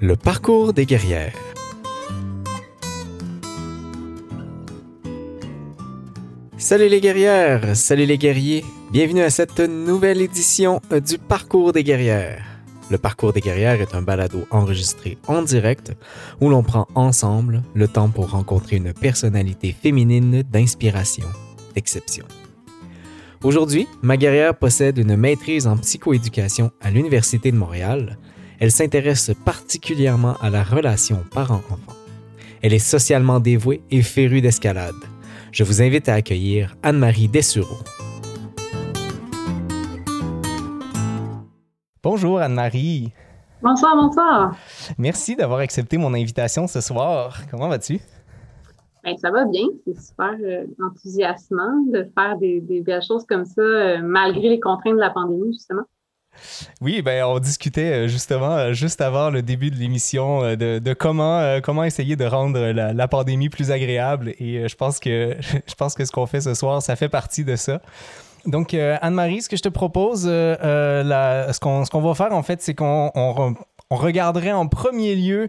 Le parcours des guerrières. Salut les guerrières, salut les guerriers, bienvenue à cette nouvelle édition du Parcours des guerrières. Le Parcours des guerrières est un balado enregistré en direct où l'on prend ensemble le temps pour rencontrer une personnalité féminine d'inspiration, d'exception. Aujourd'hui, ma guerrière possède une maîtrise en psychoéducation à l'Université de Montréal. Elle s'intéresse particulièrement à la relation parent-enfant. Elle est socialement dévouée et férue d'escalade. Je vous invite à accueillir Anne-Marie Dessureau. Bonjour Anne-Marie. Bonsoir, bonsoir. Merci d'avoir accepté mon invitation ce soir. Comment vas-tu? Ben, ça va bien. C'est super euh, enthousiasmant de faire des, belles choses comme ça, euh, malgré les contraintes de la pandémie, justement. Oui, ben on discutait euh, justement juste avant le début de l'émission de, comment, comment essayer de rendre la, pandémie plus agréable et je pense que je pense que ce qu'on fait ce soir, ça fait partie de ça. Donc, Anne-Marie, ce que je te propose, ce qu'on va faire, en fait, c'est qu'on on regarderait en premier lieu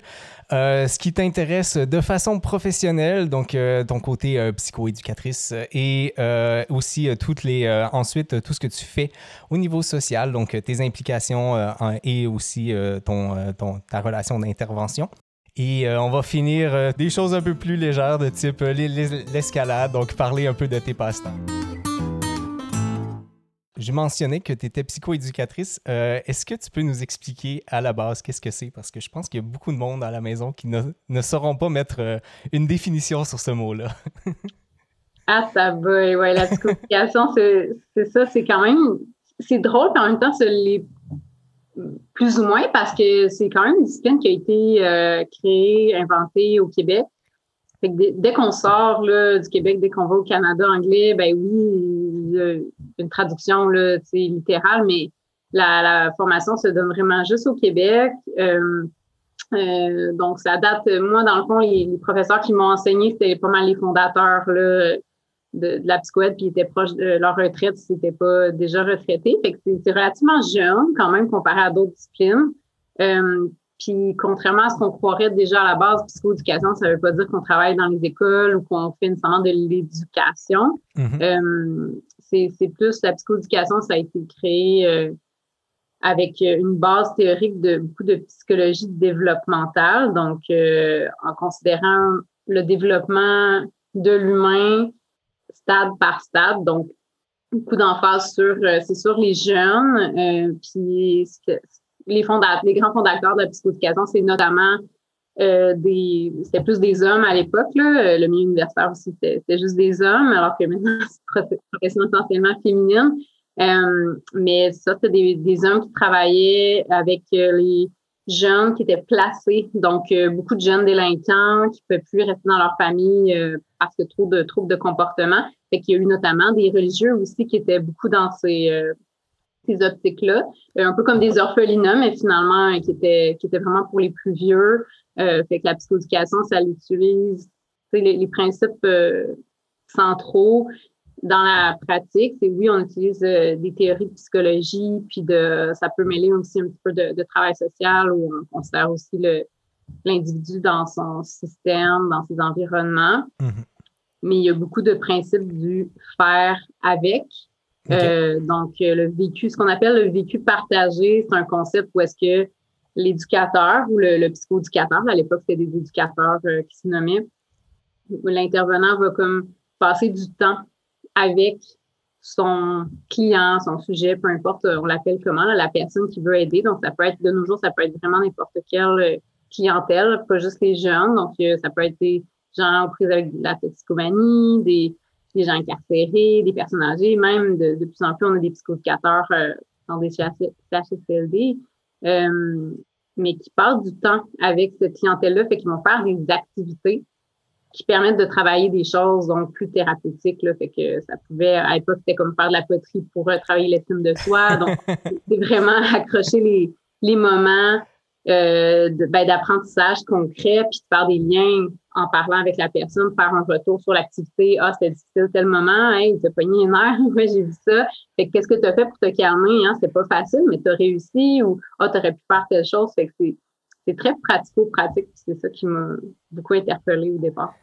euh, ce qui t'intéresse de façon professionnelle, donc euh, ton côté euh, psychoéducatrice et aussi toutes les ensuite tout ce que tu fais au niveau social, donc tes implications et aussi ton, ta relation d'intervention. Et on va finir des choses un peu plus légères de type l'escalade, donc parler un peu de tes passe-temps. J'ai mentionné que tu étais psychoéducatrice. Euh, est-ce que tu peux nous expliquer à la base qu'est-ce que c'est? Parce que je pense qu'il y a beaucoup de monde à la maison qui ne, ne sauront pas mettre euh, une définition sur ce mot-là. ah, ça va. Ouais, la psychoéducation, c'est ça. C'est quand même. C'est drôle, mais en même temps, c'est plus ou moins parce que c'est quand même une discipline qui a été euh, créée, inventée au Québec. Fait que dès, qu'on sort du Québec, dès qu'on va au Canada anglais, ben oui, une traduction là, littérale, mais la, la, formation se donne vraiment juste au Québec. Euh, euh, donc, ça date, moi, dans le fond, les, professeurs qui m'ont enseigné, c'était pas mal les fondateurs là, de, de, la psychoède, puis ils étaient proches de leur retraite, c'était pas déjà retraité. Fait que c'est relativement jeune quand même comparé à d'autres disciplines. Euh, puis, contrairement à ce qu'on croirait déjà à la base, psychoéducation, ça ne veut pas dire qu'on travaille dans les écoles ou qu'on fait nécessairement de l'éducation. Mm-hmm. Euh, c'est plus la psychoéducation, ça a été créé euh, avec une base théorique de beaucoup de psychologie développementale, donc euh, en considérant le développement de l'humain stade par stade, donc beaucoup d'emphase sur c'est sur les jeunes, puis les, les grands fondateurs de la psychoéducation, c'est notamment euh, des. C'était plus des hommes à l'époque, là. Le milieu universitaire aussi, c'était juste des hommes, alors que maintenant, c'est profession essentiellement féminine. Euh, mais ça, c'était des, hommes qui travaillaient avec euh, les jeunes qui étaient placés. Donc, beaucoup de jeunes délinquants qui ne pouvaient plus rester dans leur famille parce que trop de troubles de comportement. Fait qu'il y a eu notamment des religieux aussi qui étaient beaucoup dans ces ces optiques-là, euh, un peu comme des orphelinats, mais finalement euh, qui étaient qui étaient vraiment pour les plus vieux. Euh, fait que la psychoéducation, ça l'utilise, les, les principes centraux dans la pratique, c'est oui, on utilise des théories de psychologie, puis de ça peut mêler aussi un petit peu de, travail social où on considère aussi le l'individu dans son système, dans ses environnements. Mm-hmm. Mais il y a beaucoup de principes du faire avec, euh, donc, euh, le vécu, ce qu'on appelle le vécu partagé, c'est un concept où est-ce que l'éducateur ou le, le psychoéducateur, à l'époque, c'était des éducateurs euh, qui se nommaient, l'intervenant va comme passer du temps avec son client, son sujet, peu importe, on l'appelle comment, la personne qui veut aider. Donc, ça peut être, de nos jours, ça peut être vraiment n'importe quelle clientèle, pas juste les jeunes. Donc, ça peut être des gens en prise avec la toxicomanie, des des gens incarcérés, des personnes âgées, même de, de plus en plus, on a des psychoéducateurs euh, dans des CHSLD, euh, mais qui passent du temps avec cette clientèle-là, fait qu'ils vont faire des activités qui permettent de travailler des choses donc plus thérapeutiques. Là, fait que ça pouvait, à l'époque, c'était comme faire de la poterie pour euh, travailler l'estime de soi. Donc, c'est vraiment accrocher les, les moments euh, ben, d'apprentissage concret, puis de faire des liens en parlant avec la personne, faire un retour sur l'activité. Ah, c'était difficile tel moment, hein, il t'a pogné une heure, ouais, j'ai vu ça. Fait qu'est-ce que tu as fait pour te calmer? Hein? C'est pas facile, mais tu as réussi ou Ah, tu aurais pu faire telle chose. Fait que c'est, c'est très pratico-pratique. C'est ça qui m'a beaucoup interpellée au départ.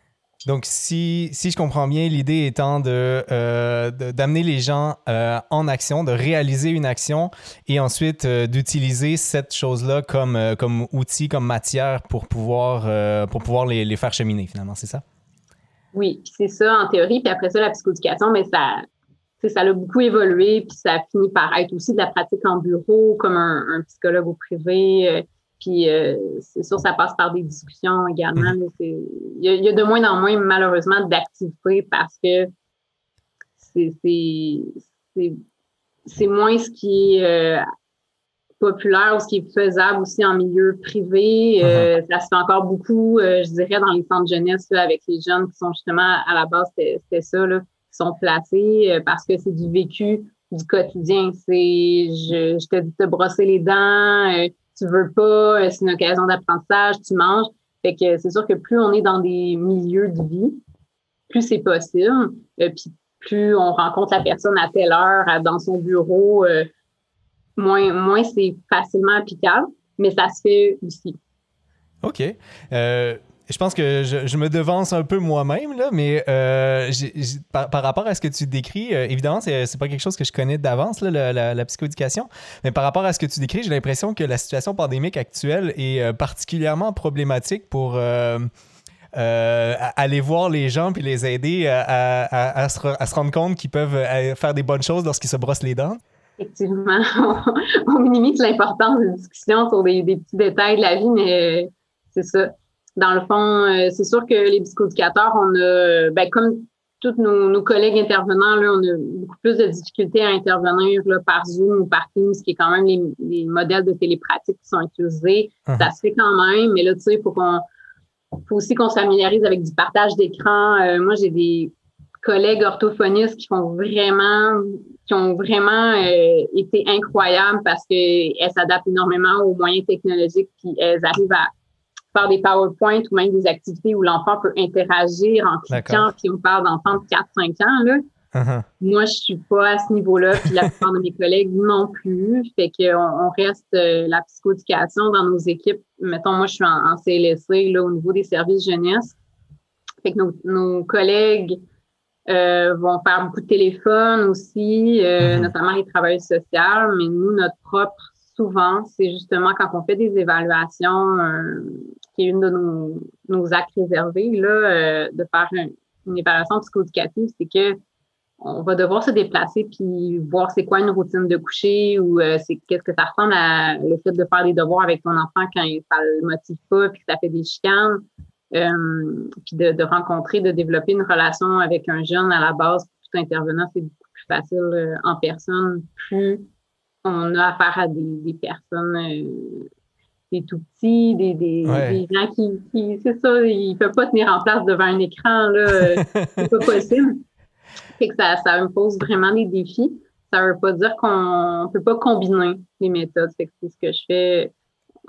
Donc, si, si je comprends bien, l'idée étant euh, d'amener les gens euh, en action, de réaliser une action et ensuite euh, d'utiliser cette chose-là comme, comme outil, comme matière pour pouvoir, pour pouvoir les, les, faire cheminer, finalement, c'est ça? Oui, c'est ça en théorie. Puis après ça, la psychoéducation, mais ça, ça a beaucoup évolué, puis ça a fini par être aussi de la pratique en bureau, comme un, un psychologue au privé. Puis euh, c'est sûr, ça passe par des discussions également. Mhm. Il y, a de moins en moins, malheureusement, d'activités parce que c'est moins ce qui est euh, populaire ou ce qui est faisable aussi en milieu privé. Euh, mhm. ça se fait encore beaucoup, je dirais, dans les centres jeunesse avec les jeunes qui sont justement à la base, c'était ça, là, qui sont placés parce que c'est du vécu du quotidien. C'est je, je te dis de te brosser les dents tu veux pas, euh, c'est une occasion d'apprentissage, tu manges. Fait que c'est sûr que plus on est dans des milieux de vie, plus c'est possible. Euh, puis plus on rencontre la personne à telle heure dans son bureau, euh, moins, moins c'est facilement applicable, mais ça se fait aussi. OK je pense que je, me devance un peu moi-même, là, mais euh, par, rapport à ce que tu décris, euh, évidemment, c'est, c'est pas quelque chose que je connais d'avance, la, la, psychoéducation, mais par rapport à ce que tu décris, j'ai l'impression que la situation pandémique actuelle est euh, particulièrement problématique pour aller voir les gens puis les aider à, se, rendre compte qu'ils peuvent faire des bonnes choses lorsqu'ils se brossent les dents. Effectivement, on, minimise l'importance des discussions sur des, des petits détails de la vie, mais c'est ça dans le fond, euh, c'est sûr que les psychoéducateurs, on a, ben, comme tous nos, collègues intervenants, là, on a beaucoup plus de difficultés à intervenir là, par Zoom ou par Teams, qui est quand même les, modèles de télépratique qui sont utilisés. Uh-huh. Ça se fait quand même, mais là, tu sais, il faut qu'on faut aussi qu'on s'améliorise avec du partage d'écran. Euh, moi, j'ai des collègues orthophonistes qui font vraiment qui ont vraiment euh, été incroyables parce qu'elles s'adaptent énormément aux moyens technologiques puis elles arrivent à faire des PowerPoint ou même des activités où l'enfant peut interagir en cliquant, puis on parle d'enfants de 4-5 ans, là. Uh-huh. Moi, je suis pas à ce niveau-là, puis la plupart de mes collègues non plus. Fait qu'on on reste euh, la psychoéducation dans nos équipes. Mettons, moi, je suis en, CLSC, là, au niveau des services jeunesse. Fait que nos, collègues euh, vont faire beaucoup de téléphone aussi, euh, uh-huh. notamment les travailleurs sociaux, mais nous, notre propre souvent, c'est justement quand on fait des évaluations, euh, qui est une de nos, nos actes réservés, là, euh, de faire une évaluation psychoéducative, c'est que on va devoir se déplacer puis voir c'est quoi une routine de coucher ou euh, c'est qu'est-ce que ça ressemble à le fait de faire des devoirs avec ton enfant quand ça le motive pas puis que ça fait des chicanes. puis de, de, rencontrer, de développer une relation avec un jeune à la base, tout intervenant, c'est beaucoup plus facile en personne, plus on a affaire à des, personnes, euh, des tout petits, des, des, gens qui, c'est ça, ils ne peuvent pas tenir en place devant un écran, là, euh, c'est pas possible. Fait que ça, ça me pose vraiment des défis. Ça ne veut pas dire qu'on ne peut pas combiner les méthodes. Fait que c'est ce que je fais.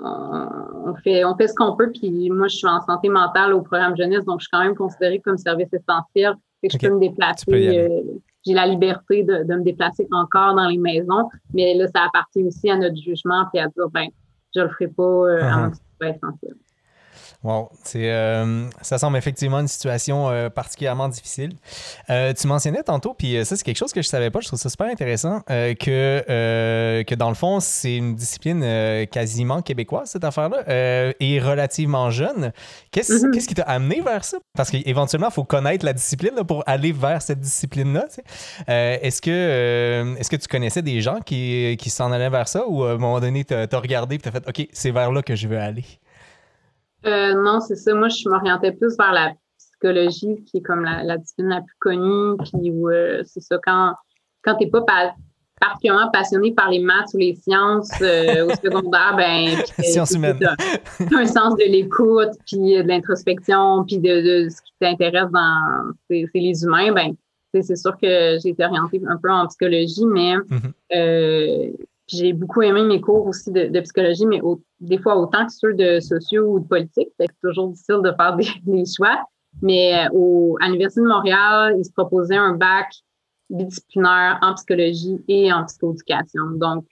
On, fait, on fait ce qu'on peut. Puis moi, je suis en santé mentale au programme jeunesse, donc je suis quand même considérée comme service essentiel. Fait que je peux me déplacer j'ai la liberté de, me déplacer encore dans les maisons, mais là, ça appartient aussi à notre jugement puis à dire, ben, je le ferai pas euh, à uh-huh. mon essentiel. Wow, c'est, euh, ça semble effectivement une situation euh, particulièrement difficile. Euh, tu mentionnais tantôt, puis ça c'est quelque chose que je savais pas, je trouve ça super intéressant, que, que dans le fond c'est une discipline quasiment québécoise cette affaire-là, et relativement jeune. Qu'est-ce, mm-hmm. qu'est-ce qui t'a amené vers ça? Parce qu'éventuellement, il faut connaître la discipline pour aller vers cette discipline-là. est-ce, que, est-ce que tu connaissais des gens qui, qui s'en allaient vers ça ou à un moment donné, tu as regardé et tu as fait OK, c'est vers là que je veux aller? Euh, non, c'est ça. Moi, je m'orientais plus vers la psychologie, qui est comme la, discipline la plus connue. Puis où euh, c'est ça, quand, quand tu n'es pas particulièrement passionné par les maths ou les sciences euh, au secondaire, ben. Sciences humaines. un sens de l'écoute, puis de l'introspection, puis de, ce qui t'intéresse dans. C'est les humains, ben. C'est sûr que j'ai été orientée un peu en psychologie, mais mm-hmm j'ai beaucoup aimé mes cours aussi de, psychologie, mais des fois autant que ceux de sociaux ou de politique. C'est toujours difficile de faire des, choix. Mais euh, au, à l'Université de Montréal, ils se proposaient un bac bidisciplinaire en psychologie et en psychoéducation. Donc,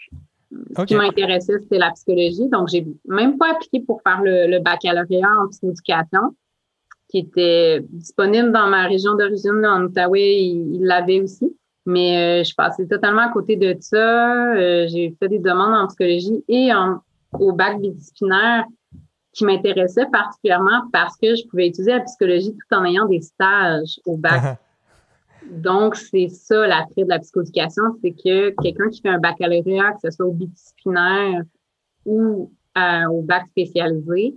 ce qui m'intéressait, c'était la psychologie. Donc, j'ai même pas appliqué pour faire le, baccalauréat en psychoéducation, qui était disponible dans ma région d'origine, en Outaouais, il l'avait aussi. Mais euh, je passais totalement à côté de ça. Euh, j'ai fait des demandes en psychologie et en, au bac disciplinaire qui m'intéressaient particulièrement parce que je pouvais utiliser la psychologie tout en ayant des stages au bac. Donc, c'est ça l'attrait de la psychoéducation, c'est que quelqu'un qui fait un baccalauréat, que ce soit au bidisciplinaire ou euh, au bac spécialisé,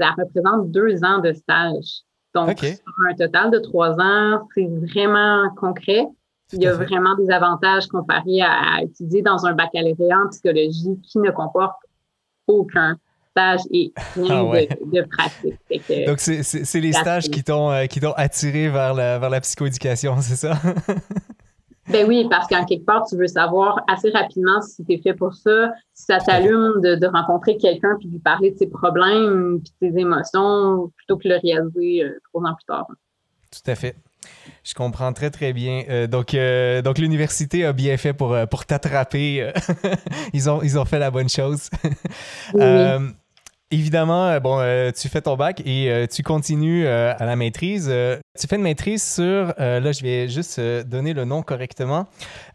ça représente deux ans de stage. Donc, sur un total de trois ans, c'est vraiment concret. Il y a vraiment des avantages comparés à, étudier dans un baccalauréat en psychologie qui ne comporte aucun stage et rien ah de, pratique. Donc, c'est les stages qui t'ont euh, attiré vers la, vers la psychoéducation, c'est ça? ben oui, parce qu'en quelque part, tu veux savoir assez rapidement si tu es fait pour ça, si ça t'allume de, de, rencontrer quelqu'un puis lui parler de ses problèmes puis de tes émotions plutôt que le réaliser euh, trois ans plus tard. Tout à fait. Je comprends très, très bien. Euh, donc, euh, donc l'université a bien fait pour, euh, pour t'attraper. ils, ont, ils ont fait la bonne chose. Évidemment, euh, bon, tu fais ton bac et tu continues à la maîtrise. Tu fais une maîtrise sur, là, je vais juste donner le nom correctement,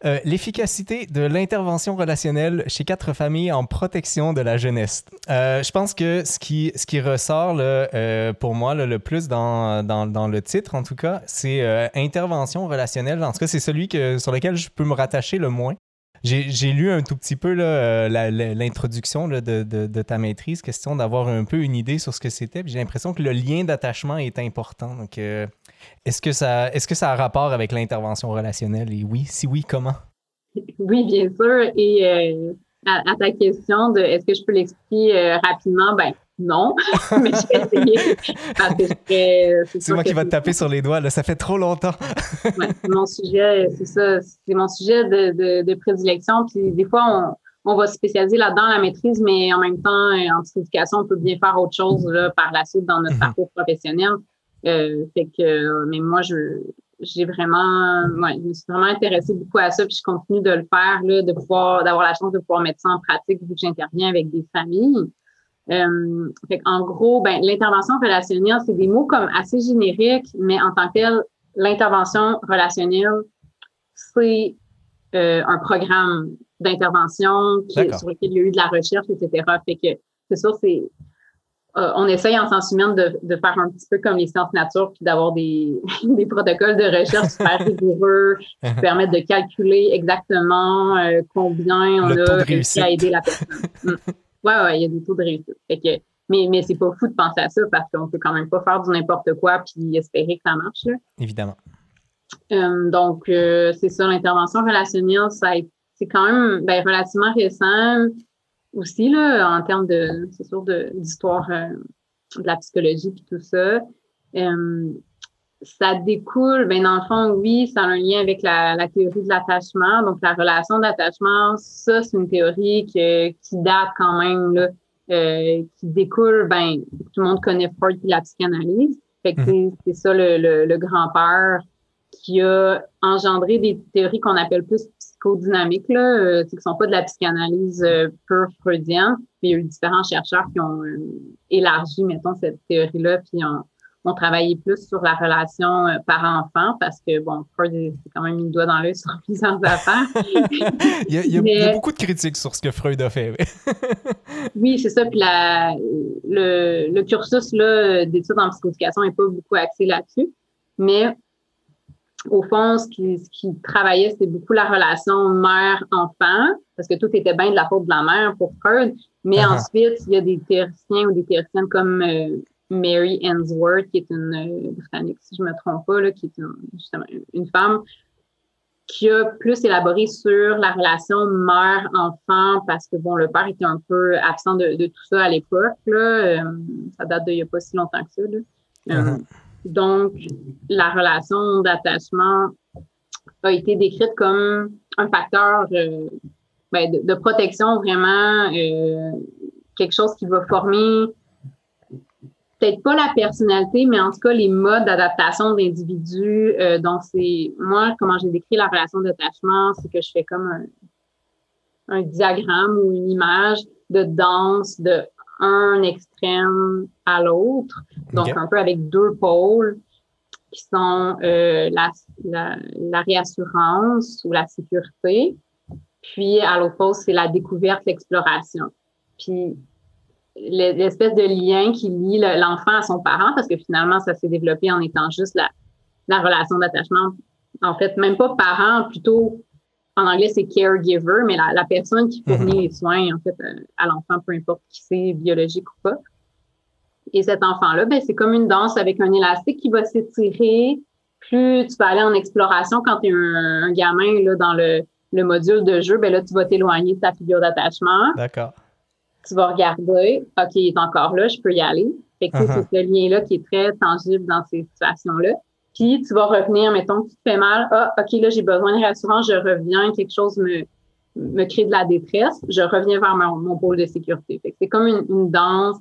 l'efficacité de l'intervention relationnelle chez quatre familles en protection de la jeunesse. je pense que ce qui, ce qui ressort là, pour moi le plus dans, dans, dans, le titre, en tout cas, c'est intervention relationnelle. En tout cas, c'est celui que, sur lequel je peux me rattacher le moins. J'ai lu un tout petit peu euh, l'introduction de, de, ta maîtrise, question d'avoir un peu une idée sur ce que c'était. J'ai l'impression que le lien d'attachement est important. Donc, euh, est-ce que, ça, est que ça a rapport avec l'intervention relationnelle? Et oui, si oui, comment? Oui, bien sûr. Et euh, à, ta question de est-ce que je peux l'expliquer rapidement? Ben, non, mais je vais essayer. c'est moi qui va te taper sur les doigts, là, ça fait trop longtemps. ouais, mon sujet, c'est ça, c'est mon sujet de, de, prédilection. Puis des fois, on, on va se spécialiser là-dedans, la maîtrise, mais en même temps, en psychoéducation, on peut bien faire autre chose là, par la suite dans notre mhm. parcours professionnel. Euh, fait que, mais moi, je, j'ai vraiment, ouais, je me suis vraiment intéressée beaucoup à ça, puis je continue de le faire, là, de pouvoir, d'avoir la chance de pouvoir mettre ça en pratique vu que j'interviens avec des familles. Euh, en gros, ben, l'intervention relationnelle, c'est des mots comme assez génériques, mais en tant que tel, l'intervention relationnelle, c'est euh, un programme d'intervention sur lequel il y a eu de la recherche, etc. Fait que c'est sûr, c'est euh, on essaye en sciences humaines de, de, faire un petit peu comme les sciences nature, puis d'avoir des, des protocoles de recherche super rigoureux qui permettent de calculer exactement euh, combien on a réussi à aider la personne. Mm. Ouais, ouais, il y a des taux de réussite. que, mais mais c'est pas fou de penser à ça parce qu'on peut quand même pas faire du n'importe quoi puis espérer que ça marche. Là. Évidemment. Euh, donc, c'est ça, l'intervention relationnelle, ça c'est quand même ben, relativement récent aussi, là, en termes de, c'est sûr, d'histoire euh, de, la psychologie puis tout ça ça découle, ben dans le fond, oui, ça a un lien avec la, la théorie de l'attachement. Donc, la relation d'attachement, ça, c'est une théorie qui date quand même, là, euh, qui découle, ben, tout le monde connaît Freud et la psychanalyse. Fait que mhm. c'est ça le, le, grand-père qui a engendré des théories qu'on appelle plus psychodynamiques, là, euh, qui sont pas de la psychanalyse euh, pure freudienne. il y a eu différents chercheurs qui ont euh, élargi, mettons, cette théorie-là, puis ont on travaillait plus sur la relation euh, parent-enfant parce que, bon, Freud, c'est quand même une doigt dans l'œil sur plusieurs affaires. il, y a, beaucoup de critiques sur ce que Freud a fait. oui, c'est ça. Puis la, le, le cursus d'études en psychoéducation n'est pas beaucoup axé là-dessus. Mais au fond, ce qui, ce qui travaillait, c'était beaucoup la relation mère-enfant, parce que tout était bien de la faute de la mère pour Freud. Mais uh-huh. ensuite, il y a des théoriciens ou des théoriciennes comme euh, Mary Ainsworth, qui est une euh, Britannique, si je ne me trompe pas, là, qui est une, justement une femme qui a plus élaboré sur la relation mère-enfant parce que bon, le père était un peu absent de, de tout ça à l'époque. Euh, ça date d'il n'y a pas si longtemps que ça. Là. Uh-huh. Donc, la relation d'attachement a été décrite comme un facteur euh, ben, de, protection vraiment, quelque chose qui va former peut-être pas la personnalité, mais en tout cas les modes d'adaptation de l'individu. Euh, donc, c'est moi, comment j'ai décrit la relation d'attachement, c'est que je fais comme un, un diagramme ou une image de danse de un extrême à l'autre, donc un peu avec deux pôles qui sont euh, la, la, la, réassurance ou la sécurité, puis à l'autre pôle, c'est la découverte, l'exploration. Puis l'espèce de lien qui lie l'enfant à son parent, parce que finalement, ça s'est développé en étant juste la, la relation d'attachement. En fait, même pas parent, plutôt en anglais, c'est caregiver, mais la, personne qui fournit mhm. les soins, en fait, euh, à l'enfant, peu importe qui c'est, biologique ou pas. Et cet enfant-là, ben, c'est comme une danse avec un élastique qui va s'étirer. Plus tu vas aller en exploration quand tu es un, gamin là, dans le, le module de jeu, ben là, tu vas t'éloigner de ta figure d'attachement. D'accord tu vas regarder, OK, il est encore là, je peux y aller. Fait que uh-huh. c'est ce lien-là qui est très tangible dans ces situations-là. Puis tu vas revenir, mettons tu te fais mal, ah, OK, là, j'ai besoin de rassurance, je reviens, quelque chose me, me crée de la détresse, je reviens vers mon, pôle de sécurité. C'est comme une, danse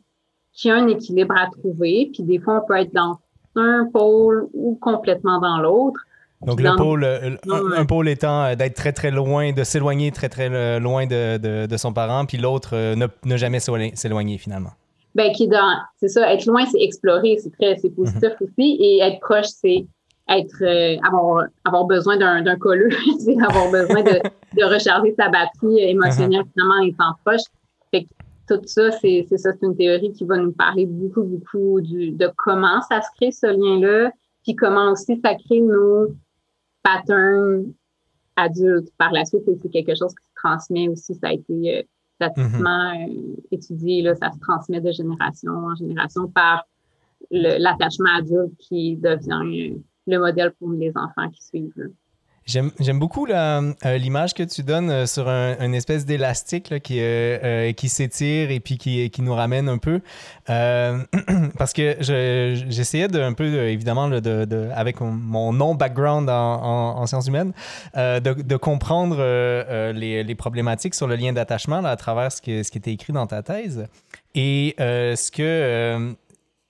qui a un équilibre à trouver. Puis des fois, on peut être dans un pôle ou complètement dans l'autre. Donc, le pôle, euh, un, pôle étant euh, d'être très, très loin, de s'éloigner très, très euh, loin de, de, son parent, puis l'autre, ne, ne, jamais s'éloigner finalement. Ben, qui dans, c'est ça, être loin, c'est explorer, c'est très, c'est positif mhm. aussi, et être proche, c'est être, avoir, avoir besoin d'un, d'un colleux, c'est avoir besoin de, de recharger sa batterie émotionnelle mhm. finalement en étant proche. Fait que tout ça, c'est, c'est ça, c'est une théorie qui va nous parler beaucoup, beaucoup du, de comment ça se crée ce lien-là, puis comment aussi ça crée nos pattern adulte par la suite. C'est quelque chose qui se transmet aussi. Ça a été statistiquement mm-hmm. euh, étudié. Là, ça se transmet de génération en génération par l'attachement adulte qui devient euh, le modèle pour les enfants qui suivent. J'aime beaucoup euh, l'image que tu donnes euh, sur un, espèce d'élastique qui, euh, qui s'étire et puis qui, nous ramène un peu. parce que j'essayais un peu, évidemment, de, avec mon non-background en, sciences humaines, de, comprendre les, les, problématiques sur le lien d'attachement à travers ce, ce qui était écrit dans ta thèse. Et ce que,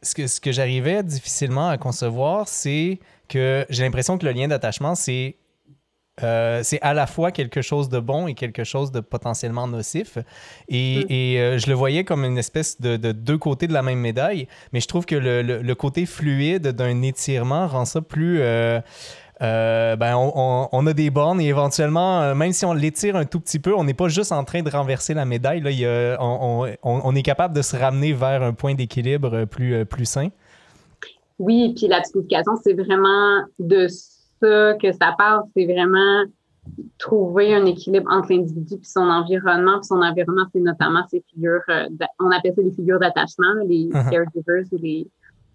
ce que, ce que j'arrivais difficilement à concevoir, c'est que j'ai l'impression que le lien d'attachement, c'est euh, c'est à la fois quelque chose de bon et quelque chose de potentiellement nocif. Et, mm. euh, je le voyais comme une espèce de, deux côtés de la même médaille, mais je trouve que le, côté fluide d'un étirement rend ça plus... Euh, ben on, a des bornes et éventuellement, même si on l'étire un tout petit peu, on n'est pas juste en train de renverser la médaille. Là, on, est capable de se ramener vers un point d'équilibre plus, plus sain. Oui, puis la psychification, c'est vraiment de ça que ça parle, c'est vraiment trouver un équilibre entre l'individu et son environnement. Puis son environnement, c'est notamment ces figures, euh, on appelle ça les figures d'attachement, les uh-huh. caregivers ou les,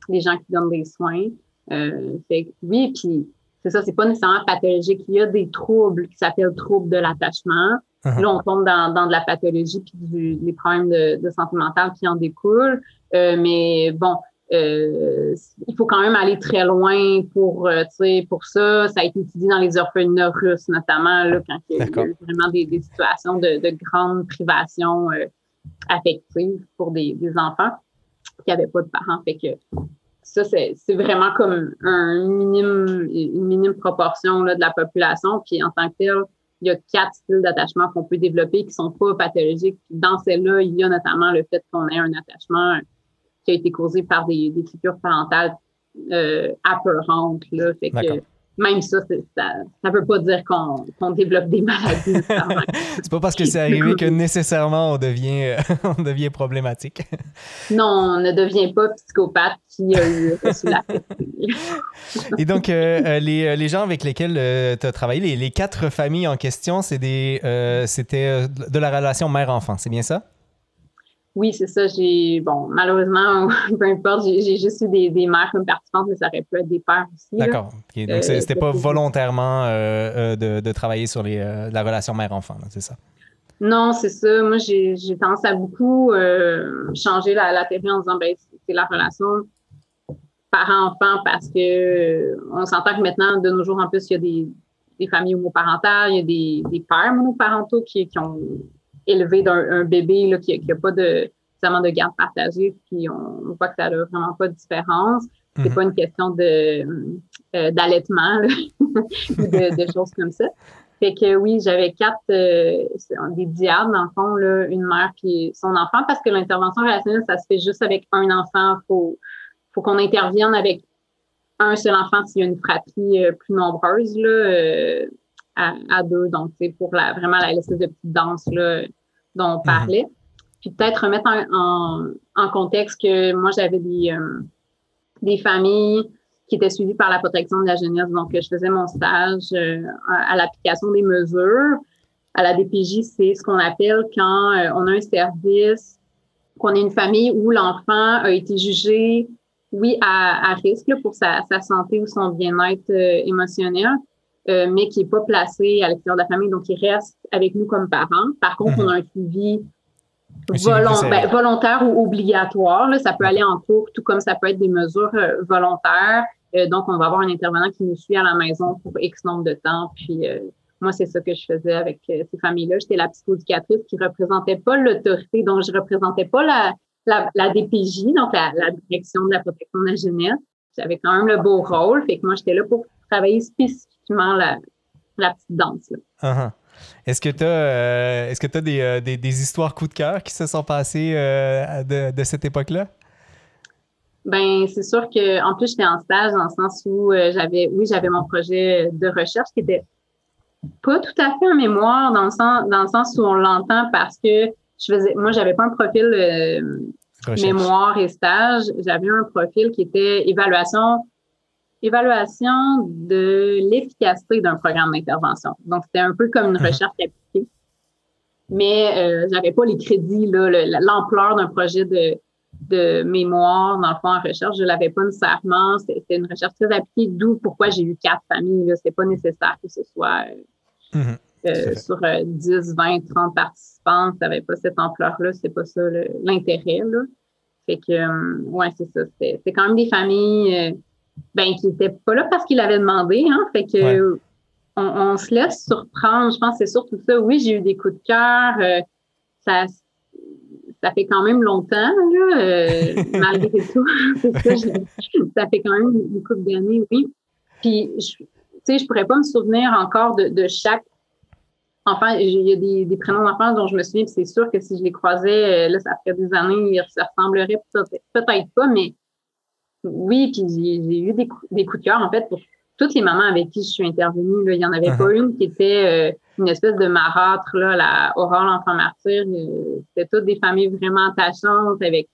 les, gens qui donnent des soins. Euh, fait, oui, puis c'est ça, c'est pas nécessairement pathologique. Il y a des troubles qui s'appellent troubles de l'attachement. Uh-huh. Là, on tombe dans, dans de la pathologie puis du, des problèmes de, de santé mentale qui en découlent. Euh, mais bon, euh, il faut quand même aller très loin pour, euh, pour ça. Ça a été étudié dans les orphelinats russes, notamment, là, quand il y a eu vraiment des, des situations de, de, grande privation euh, affective pour des, des enfants qui n'avaient pas de parents. Fait que ça, c'est vraiment comme un minime, une minime proportion là, de la population. Puis en tant que tel, il y a quatre styles d'attachement qu'on peut développer qui sont pas pathologiques. dans celle-là, il y a notamment le fait qu'on ait un attachement qui a été causé par des, des figures parentales euh, apeurantes. Là. Fait que même ça, ça ne veut pas dire qu'on développe des maladies. c'est pas parce que c'est arrivé que nécessairement on devient, on devient problématique. non, on ne devient pas psychopathe qui a eu la Et donc, euh, euh, les, les, gens avec lesquels tu as travaillé, les, les, quatre familles en question, c'était de la relation mère-enfant, c'est bien ça? Oui, c'est ça. J'ai, bon, malheureusement, peu importe, j'ai juste eu des, des mères comme participantes, mais ça aurait pu être des pères aussi. D'accord. Donc, euh, c'était pas volontairement euh, euh, de, de, travailler sur les, la relation mère-enfant, c'est ça? Non, c'est ça. Moi, j'ai tendance à beaucoup changer la, la théorie en disant, ben, c'est la relation parent-enfant parce que on s'entend que maintenant, de nos jours, en plus, il y a des, des familles homoparentales, il y a des, des pères monoparentaux qui, qui ont élevé d'un bébé là, qui n'a pas de, de garde partagée, puis on, voit que ça n'a vraiment pas de différence. C'est mhm. pas une question de euh, d'allaitement ou de, choses comme ça. Fait que oui, j'avais quatre euh, des diades, dans le fond, là, une mère puis son enfant, parce que l'intervention relationnelle, ça se fait juste avec un enfant. Faut, faut qu'on intervienne avec un seul enfant s'il y a une fratrie euh, plus nombreuse là, euh, à, deux. Donc, c'est pour la, vraiment la espèce de petite danse là, dont on mhm. parlait. Puis peut-être remettre en, en, contexte que moi, j'avais des, des familles qui était suivi par la protection de la jeunesse. Donc, je faisais mon stage euh, à, l'application des mesures. À la DPJ, c'est ce qu'on appelle quand euh, on a un service, qu'on est une famille où l'enfant a été jugé, oui, à, risque pour sa, santé ou son bien-être euh, mais qui n'est pas placé à l'extérieur de la famille, donc il reste avec nous comme parents. Par contre, on a un suivi ben, volontaire ou obligatoire. Là, ça peut aller en cours, tout comme ça peut être des mesures volontaires. Euh, donc, on va avoir un intervenant qui nous suit à la maison pour X nombre de temps. Puis, euh, moi, c'est ça que je faisais avec euh, ces familles-là. J'étais la psychoéducatrice qui représentait pas l'autorité, donc je représentais pas la, la, DPJ, donc la, direction de la protection de la jeunesse. J'avais quand même le beau rôle. Fait que moi, j'étais là pour travailler spécifiquement la, la petite danse. Uh-huh. Est-ce que tu as, est-ce que as des, des, des, histoires coup de cœur qui se sont passées de, de cette époque-là? Ben, c'est sûr que en plus j'étais en stage dans le sens où euh, j'avais, oui, j'avais mon projet de recherche qui était pas tout à fait en mémoire dans le sens, dans le sens où on l'entend parce que je faisais, moi, j'avais pas un profil euh, mémoire et stage, j'avais un profil qui était évaluation, évaluation de l'efficacité d'un programme d'intervention. Donc, c'était un peu comme une mhm. recherche appliquée. Mais euh, j'avais pas les crédits, l'ampleur d'un projet de de mémoire, dans le fond, en recherche. Je l'avais pas nécessairement. C'était une recherche très appliquée, d'où pourquoi j'ai eu quatre familles. C'était pas nécessaire que ce soit euh, mhm. euh, sur 10, 20, 30 participants. Ça n'avait pas cette ampleur-là. C'est pas ça l'intérêt. Fait que, euh, ouais, c'est ça. C'est quand même des familles ben, qui n'étaient pas là parce qu'ils l'avaient demandé. Hein, fait que on, on, se laisse surprendre. Je pense que c'est surtout ça. Oui, j'ai eu des coups de cœur. ça ça fait quand même longtemps, là, euh, malgré tout. ça, ça fait quand même une couple d'années, oui. Puis, tu sais, je pourrais pas me souvenir encore de, de chaque enfant. Il y a des, des prénoms d'enfants dont je me souviens, c'est sûr que si je les croisais, euh, là, ça ferait des années, ils se ressembleraient peut-être pas, mais oui, puis j'ai eu des, des coups de cœur, en fait, pour toutes les mamans avec qui je suis intervenue, là, il n'y en avait uh-huh. pas une qui était euh, une espèce de marâtre, là, la Aurore l'enfant martyr. Euh, c'était toutes des familles vraiment attachantes avec.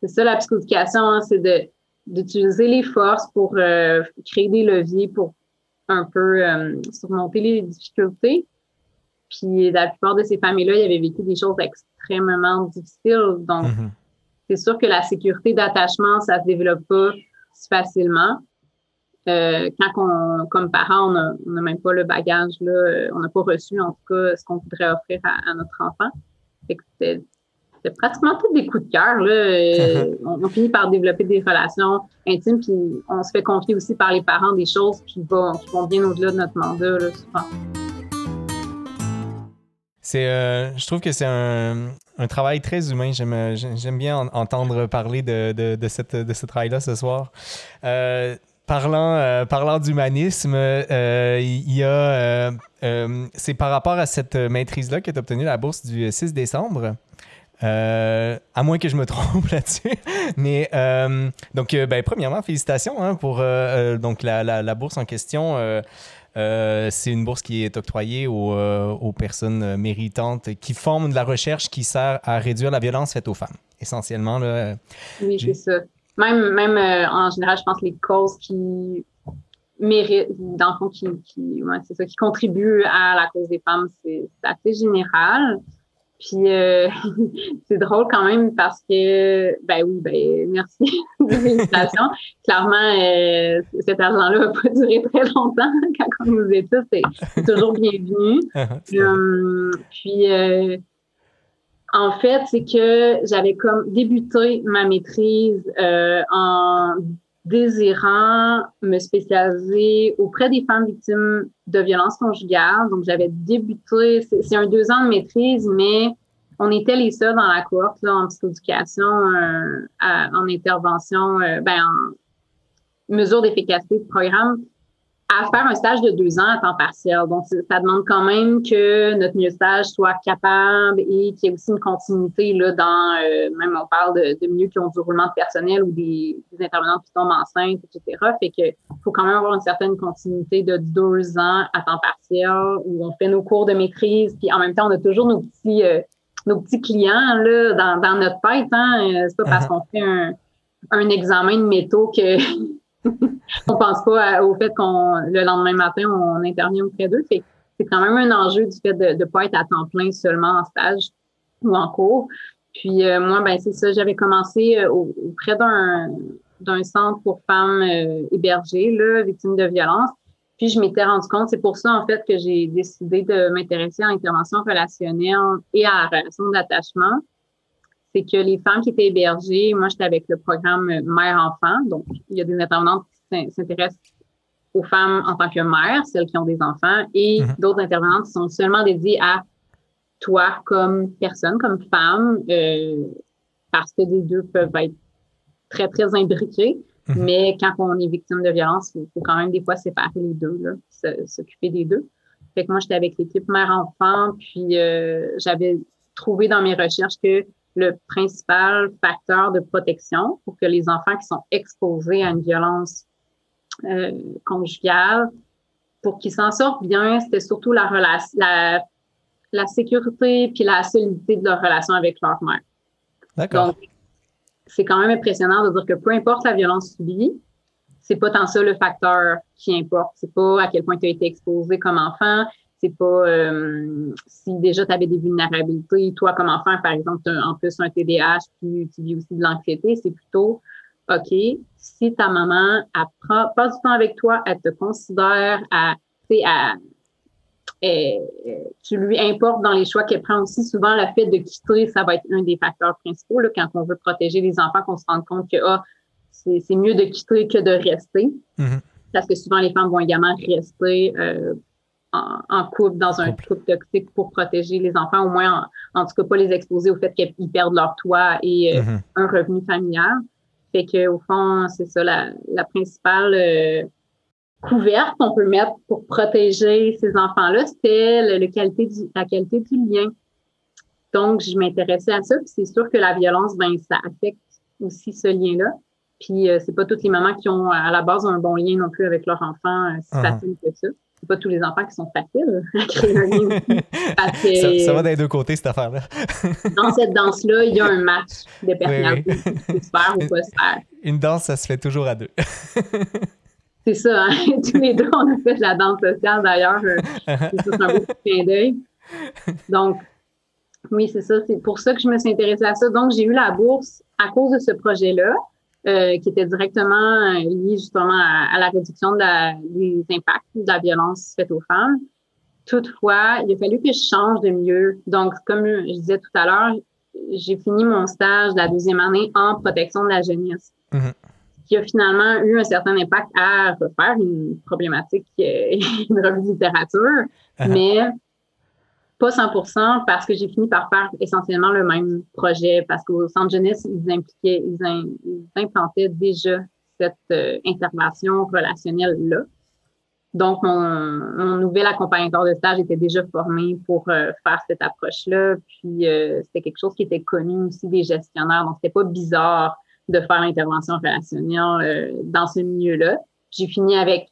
C'est ça la psychoéducation, hein, c'est de d'utiliser les forces pour euh, créer des leviers pour un peu surmonter les difficultés. Puis la plupart de ces familles-là, ils avaient vécu des choses extrêmement difficiles. Donc, mm-hmm. C'est sûr que la sécurité d'attachement, ça se développe pas si facilement. Euh, quand on, comme parent, on n'a même pas le bagage, là, euh, on n'a pas reçu en tout cas ce qu'on voudrait offrir à, notre enfant. C'était pratiquement tous des coups de cœur. Euh, on, finit par développer des relations intimes, puis on se fait confier aussi par les parents des choses qui vont, vont bien au-delà de notre mandat, là, souvent. C'est, je trouve que c'est un, un, travail très humain. J'aime, bien entendre parler de, de, de, cette, ce travail-là ce soir. Parlant, euh, parlant d'humanisme, euh, il y a. Euh, c'est par rapport à cette maîtrise-là que tu as obtenu la bourse du 6 décembre. à moins que je me trompe là-dessus. Donc, ben, premièrement, félicitations hein, pour donc la, la, bourse en question. C'est une bourse qui est octroyée aux, aux, personnes méritantes qui forment de la recherche qui sert à réduire la violence faite aux femmes, essentiellement. Là, oui, c'est ça. Même, même euh, en général, je pense que les causes qui méritent, dans le fond, qui, qui, c'est ça, qui contribuent à la cause des femmes, c'est assez général. Puis euh, c'est drôle quand même parce que, ben oui, ben merci de Clairement, euh, cet argent-là va pas durer très longtemps quand on nous est tous. C'est toujours bienvenu. um, puis, en fait, c'est que j'avais comme débuté ma maîtrise euh, en désirant me spécialiser auprès des femmes victimes de violences conjugales. Donc, j'avais débuté, c'est un deux ans de maîtrise, mais on était les seuls dans la cohorte en psychoéducation, euh, en intervention, euh, ben, en mesure d'efficacité du programme à faire un stage de deux ans à temps partiel. Donc, ça demande quand même que notre milieu de stage soit capable et qu'il y ait aussi une continuité là, dans, euh, même on parle de, de milieux qui ont du roulement de personnel ou des, des intervenants qui tombent enceintes, etc. Fait que faut quand même avoir une certaine continuité de deux ans à temps partiel où on fait nos cours de maîtrise, puis en même temps, on a toujours nos petits, euh, nos petits clients là, dans, dans notre tête. Hein. Euh, c'est pas parce uh-huh. qu'on fait un, un examen de métaux que on pense pas au fait qu'on le lendemain matin, on intervient auprès d'eux. c'est quand même un enjeu du fait de ne pas être à temps plein seulement en stage ou en cours. Puis euh, moi, ben c'est ça, j'avais commencé euh, auprès d'un d'un centre pour femmes euh, hébergées, là, victimes de violence. Puis je m'étais rendu compte, c'est pour ça en fait que j'ai décidé de m'intéresser à l'intervention relationnelle et à la relation d'attachement c'est que les femmes qui étaient hébergées, moi, j'étais avec le programme Mère-Enfant. Donc, il y a des intervenantes qui s'intéressent aux femmes en tant que mères, celles qui ont des enfants, et mm-hmm. d'autres intervenantes qui sont seulement dédiées à toi comme personne, comme femme, euh, parce que les deux peuvent être très, très imbriqués. Mm-hmm. Mais quand on est victime de violence, il faut quand même des fois séparer les deux, s'occuper des deux. Fait que moi, j'étais avec l'équipe mère-enfant, puis euh, j'avais trouvé dans mes recherches que le principal facteur de protection pour que les enfants qui sont exposés à une violence euh, conjugale, pour qu'ils s'en sortent bien, c'était surtout la, relation, la, la sécurité puis la solidité de leur relation avec leur mère. D'accord. Donc, c'est quand même impressionnant de dire que peu importe la violence subie, c'est pas tant ça le facteur qui importe. C'est pas à quel point tu as été exposé comme enfant, c'est pas euh, si déjà tu avais des vulnérabilités, toi comme enfant, par exemple, tu as en plus un TDAH, puis tu vis aussi de l'anxiété, c'est plutôt OK, si ta maman apprend, passe du temps avec toi, elle te considère à, à tu lui importes dans les choix qu'elle prend aussi. Souvent, le fait de quitter, ça va être un des facteurs principaux là, quand on veut protéger les enfants, qu'on se rende compte que ah, c'est mieux de quitter que de rester. Mm-hmm. Parce que souvent, les femmes vont également rester euh, en, couple, dans un couple. toxique pour protéger les enfants, au moins en, tout cas pas les exposer au fait qu'ils perdent leur toit et euh, mm-hmm. un revenu familial. Fait que au fond, c'est ça la, la principale euh, couverte qu'on peut mettre pour protéger ces enfants-là, c'était le, qualité du, la qualité du lien. Donc, je m'intéressais à ça, puis c'est sûr que la violence, ben, ça affecte aussi ce lien-là. Puis euh, c'est pas toutes les mamans qui ont à la base un bon lien non plus avec leur enfant, c'est uh-huh. facile que ça c'est pas tous les enfants qui sont faciles à créer un lien. ça, va des deux côtés, cette affaire-là. dans cette danse-là, il y a un match de personnalité. Oui, oui. se faire ou pas se faire. Une danse, ça se fait toujours à deux. c'est ça, hein? Tous les deux, on a fait la danse sociale d'ailleurs. Euh, c'est un beau clin d'œil. Donc, oui, c'est ça. C'est pour ça que je me suis intéressée à ça. Donc, j'ai eu la bourse à cause de ce projet-là. Euh, qui était directement euh, lié justement à, la réduction des impacts de la violence faite aux femmes. Toutefois, il a fallu que je change de milieu. Donc, comme je disais tout à l'heure, j'ai fini mon stage de la deuxième année en protection de la jeunesse, mm-hmm. qui a finalement eu un certain impact à refaire une problématique, euh, une revue de littérature, uh-huh. mais pas 100% parce que j'ai fini par faire essentiellement le même projet parce qu'au centre jeunesse, ils impliquaient, ils, implantaient déjà cette euh, intervention relationnelle-là. Donc, mon, nouvel accompagnateur de stage était déjà formé pour euh, faire cette approche-là. Puis, euh, c'était quelque chose qui était connu aussi des gestionnaires. Donc, c'était pas bizarre de faire l'intervention relationnelle dans ce milieu-là. J'ai fini avec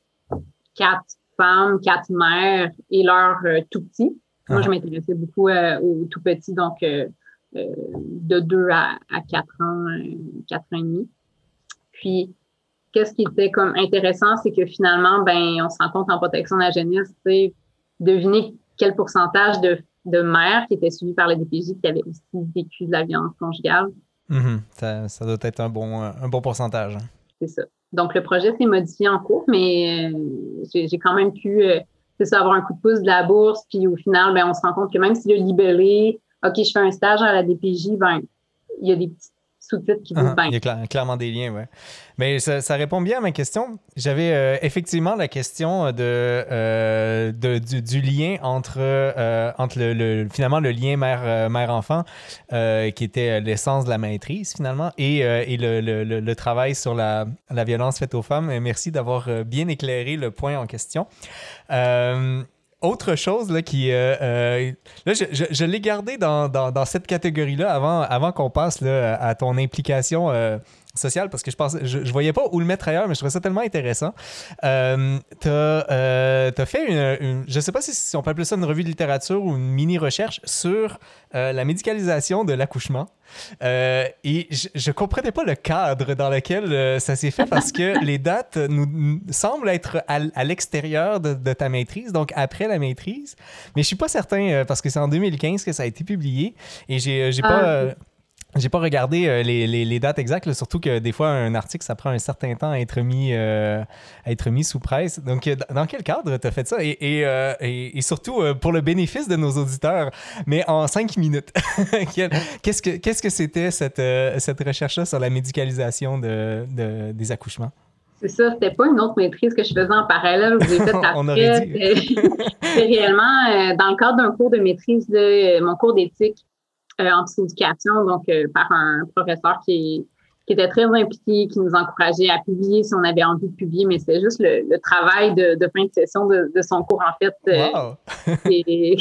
quatre femmes, quatre mères et leurs tout petits. Moi, je m'intéressais beaucoup euh, aux tout petits, donc euh, euh, de 2 à, à 4 ans, 4 ans et demi. Puis, qu'est-ce qui était comme intéressant, c'est que finalement, ben, on se rend compte en protection de la jeunesse, c'est deviner quel pourcentage de, de mères qui étaient suivies par la DPJ qui avaient aussi vécu de la violence conjugale. Mm-hmm. ça, ça, doit être un bon, un bon pourcentage. Hein. C'est ça. Donc, le projet s'est modifié en cours, mais j'ai quand même pu c'est ça, avoir un coup de pouce de la bourse, puis au final, ben, on se rend compte que même si le libellé, OK, je fais un stage à la DPJ, ben, il y a des petits sous-titres qui disent ah, Il y a clairement des liens, oui. Mais ça, répond bien à ma question. J'avais euh, effectivement la question de, euh, du, lien entre, entre le, finalement le lien mère, mère enfant qui était l'essence de la maîtrise finalement et, et le, le, travail sur la, la, violence faite aux femmes. merci d'avoir bien éclairé le point en question autre chose là, qui. Euh, euh, là, je, l'ai gardé dans cette catégorie-là avant, avant qu'on passe là, à ton implication euh, sociale parce que je pensais, je, je, voyais pas où le mettre ailleurs, mais je trouvais ça tellement intéressant. Euh, tu as, fait une, Je sais pas si, on peut appeler ça une revue de littérature ou une mini-recherche sur la médicalisation de l'accouchement. Euh, et je, je comprenais pas le cadre dans lequel euh, ça s'est fait parce que les dates nous, semblent être à, l'extérieur de, ta maîtrise, donc après la maîtrise. Mais je suis pas certain euh, parce que c'est en 2015 que ça a été publié et j'ai pas. Ah, j'ai pas regardé euh, les, les, dates exactes, surtout que des fois, un article, ça prend un certain temps à être mis, euh, à être mis sous presse. Donc, euh, dans quel cadre tu as fait ça? Et, et, et, surtout, pour le bénéfice de nos auditeurs, mais en cinq minutes. qu'est-ce que qu'est-ce que c'était cette, cette recherche-là sur la médicalisation de, de des accouchements? C'est ça, c'était pas une autre maîtrise que je faisais en parallèle ou j'ai fait après. C'était réellement dans le cadre d'un cours de maîtrise de mon cours d'éthique en psychoéducation, donc euh, par un professeur qui, qui, était très impliqué, qui nous encourageait à publier si on avait envie de publier, mais c'était juste le, travail de, de, fin de session de, de son cours, en fait, euh, qui,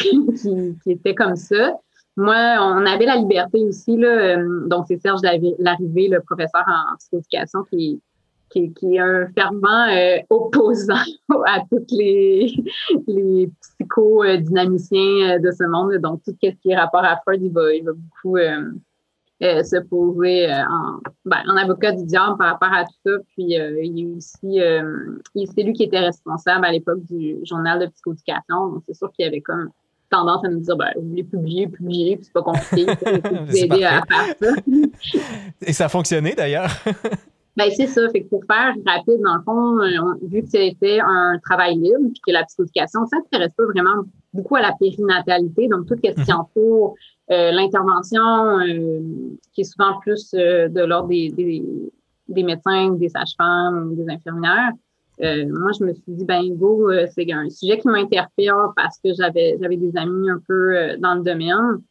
qui, était comme ça. Moi, on avait la liberté aussi, là, donc c'est Serge Larrivée, le professeur en psychoéducation, qui, qui, qui, est un fervent euh, opposant à tous les, les psychodynamiciens euh, de ce monde. Donc, tout ce qui est rapport à Freud, il va, il va beaucoup euh, euh se poser en, ben, en, avocat du diable par rapport à tout ça. Puis, il est aussi, c'est lui qui était responsable à l'époque du journal de psychoéducation. Donc, c'est sûr qu'il y avait comme tendance à nous dire ben, vous voulez publier, publier, puis c'est pas compliqué, vous aider à faire ça. Et ça a fonctionné d'ailleurs. Ben, c'est ça. Fait que pour faire rapide, dans le fond, euh, vu que c'était un travail libre, puis que la psychoéducation ne s'intéresse pas vraiment beaucoup à la périnatalité, donc tout ce qui mhm. entoure euh, l'intervention, euh, qui est souvent plus de l'ordre des, des, des, médecins, des sages-femmes, des infirmières. moi, je me suis dit, ben go, c'est un sujet qui m'interpelle parce que j'avais j'avais des amis un peu dans le domaine.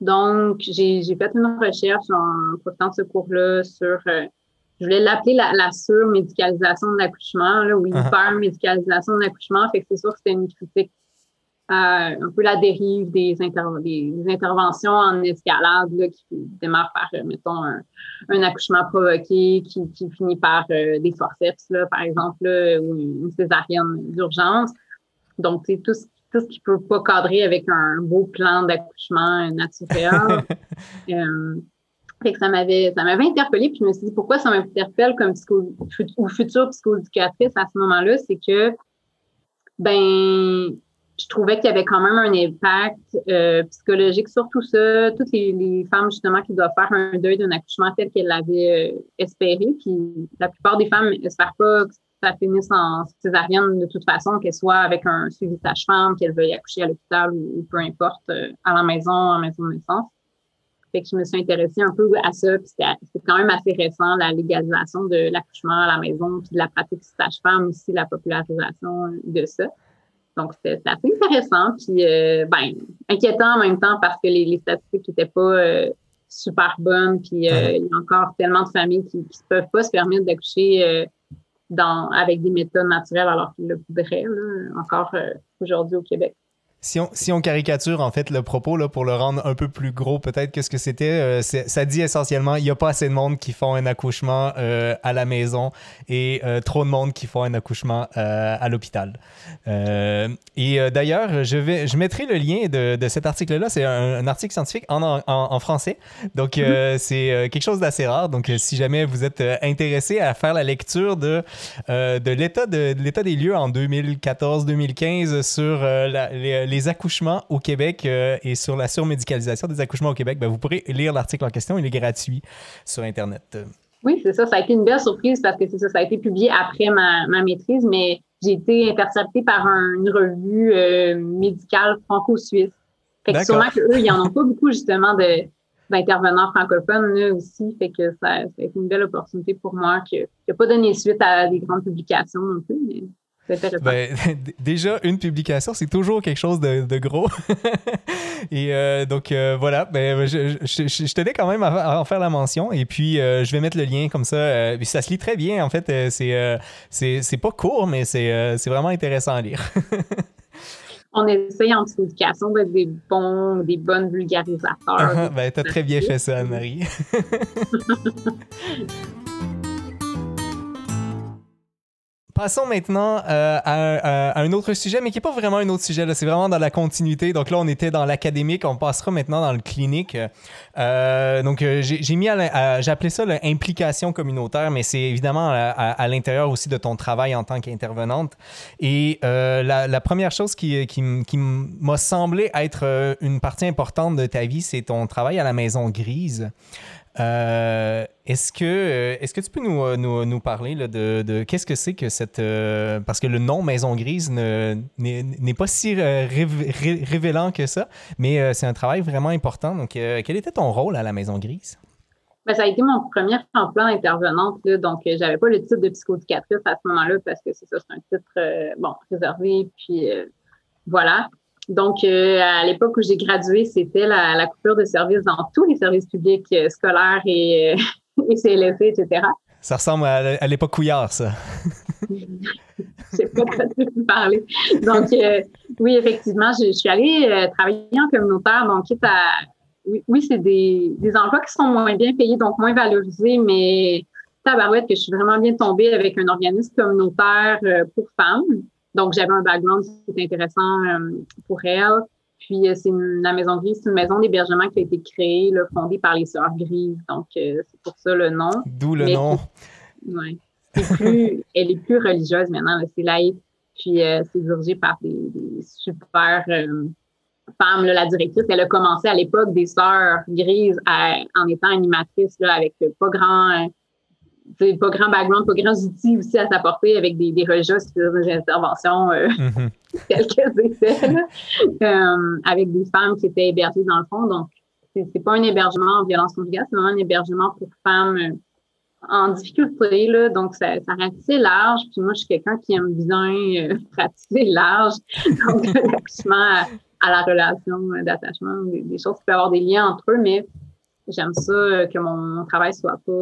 Donc, j'ai fait une recherche en profitant de ce cours-là sur je voulais l'appeler la, la surmédicalisation de l'accouchement, ou uh-huh. hyper-médicalisation de l'accouchement. Fait que c'est sûr que c'était une critique euh, un peu la dérive des, des, interventions en escalade là, qui démarrent par, euh, mettons, un, un, accouchement provoqué qui, qui finit par euh, des forceps, là, par exemple, là, ou une césarienne d'urgence. Donc, c'est tout ce tout ce qui peut pas cadrer avec un beau plan d'accouchement naturel. euh, fait que ça m'avait, ça m'avait interpellée, puis je me suis dit pourquoi ça m'interpelle comme psycho, ou future psychoéducatrice à ce moment-là, c'est que ben je trouvais qu'il y avait quand même un impact euh, psychologique sur tout ça. Toutes les, femmes, justement, qui doivent faire un deuil d'un accouchement tel qu'elles l'avaient euh, espéré. Puis la plupart des femmes n'espèrent pas que ça finisse en césarienne de toute façon, qu'elles soient avec un suivi sage-femme, qu'elles veuillent accoucher à l'hôpital ou, peu importe, euh, à la maison, en maison de naissance. Fait que je me suis intéressée un peu à ça. Puis c'est quand même assez récent, la légalisation de l'accouchement à la maison, puis de la pratique sage-femme aussi, la popularisation de ça. Donc, c'est assez intéressant, puis euh, ben, inquiétant en même temps parce que les, les statistiques n'étaient pas euh, super bonnes, puis euh, il y a encore tellement de familles qui ne peuvent pas se permettre d'accoucher dans avec des méthodes naturelles alors qu'ils le voudraient, encore aujourd'hui au Québec. Si on, si on, caricature en fait le propos là, pour le rendre un peu plus gros, peut-être que ce que c'était, euh, ça dit essentiellement il n'y a pas assez de monde qui font un accouchement euh, à la maison et euh, trop de monde qui font un accouchement à l'hôpital. et d'ailleurs, je vais, je mettrai le lien de, de cet article-là. C'est un, article scientifique en, en, en français, donc mm-hmm. c'est quelque chose d'assez rare. Donc si jamais vous êtes intéressé à faire la lecture de de l'état de, l'état des lieux en 2014-2015 sur la, les les accouchements au Québec euh, et sur la surmédicalisation des accouchements au Québec, ben, vous pourrez lire l'article en question. Il est gratuit sur Internet. Oui, c'est ça. Ça a été une belle surprise parce que c'est ça, ça a été publié après ma, maîtrise, mais j'ai été interceptée par une revue euh, médicale franco-suisse. Fait que sûrement qu'eux, ils n'en ont pas beaucoup justement de, d'intervenants francophones là, aussi. Fait que ça, ça a été une belle opportunité pour moi qui n'a pas donné suite à des grandes publications non plus. Mais ben, déjà, une publication, c'est toujours quelque chose de, gros. et euh, donc, euh, voilà, ben, je, je, tenais quand même à, en faire la mention. Et puis, euh, je vais mettre le lien comme ça. ça se lit très bien, en fait. c'est, c'est, pas court, mais c'est, vraiment intéressant à lire. On essaye en éducation d'être des bons, des bonnes vulgarisateurs. ben, t'as très bien fait ça, Anne-Marie. Passons maintenant euh, à, un autre sujet, mais qui n'est pas vraiment un autre sujet. C'est vraiment dans la continuité. Donc là, on était dans l'académique. On passera maintenant dans le clinique. Euh, donc, euh, j'ai mis j'ai appelé ça l'implication communautaire, mais c'est évidemment à, l'intérieur aussi de ton travail en tant qu'intervenante. Et la, première chose qui m'a semblé être une partie importante de ta vie, c'est ton travail à la Maison Grise. Euh, est-ce que, euh, est que tu peux nous, euh, nous, parler de, qu'est-ce que c'est que cette... parce que le nom Maison Grise n'est pas si révélant que ça, mais c'est un travail vraiment important. Donc, quel était ton rôle à la Maison Grise? Ben, ça a été mon premier emploi d'intervenante. Donc, j'avais pas le titre de psychodicatrice à ce moment-là parce que c'est ça, c'est un titre, bon, réservé. Puis, voilà. Donc, euh, à l'époque où j'ai gradué, c'était la, coupure de services dans tous les services publics euh, scolaires et, euh, et CLSC, etc. Ça ressemble à, l'époque Couillard, ça. Je sais pas quoi te parler. Donc, oui, effectivement, je, suis allée travailler en communautaire. Donc, oui, c'est des, des, emplois qui sont moins bien payés, donc moins valorisés, mais tabarouette que je suis vraiment bien tombée avec un organisme communautaire pour femmes. Donc, j'avais un background qui était intéressant euh, pour elle. Puis, euh, c'est la Maison Grise, c'est une maison d'hébergement qui a été créée, là, fondée par les Sœurs Grises. Donc, euh, c'est pour ça le nom. D'où le nom. Oui. elle est plus religieuse maintenant, c'est laïque. Puis, c'est dirigé par des, super femmes. la directrice, elle a commencé à l'époque des Sœurs Grises en étant animatrice là, avec pas grand pas grand background, pas grands outils aussi à s'apporter avec des, des faisaient des interventions euh, mm-hmm. telles étaient, euh, avec des femmes qui étaient hébergées dans le fond. Donc, c'est pas un hébergement en violence conjugale, c'est vraiment un hébergement pour femmes euh, en difficulté. Là, donc, ça, ça assez large. Puis moi, je suis quelqu'un qui aime bien pratiquer large. Donc, l'accouchement à, la relation d'attachement, des, choses qui peuvent avoir des liens entre eux, mais j'aime ça que mon, travail soit pas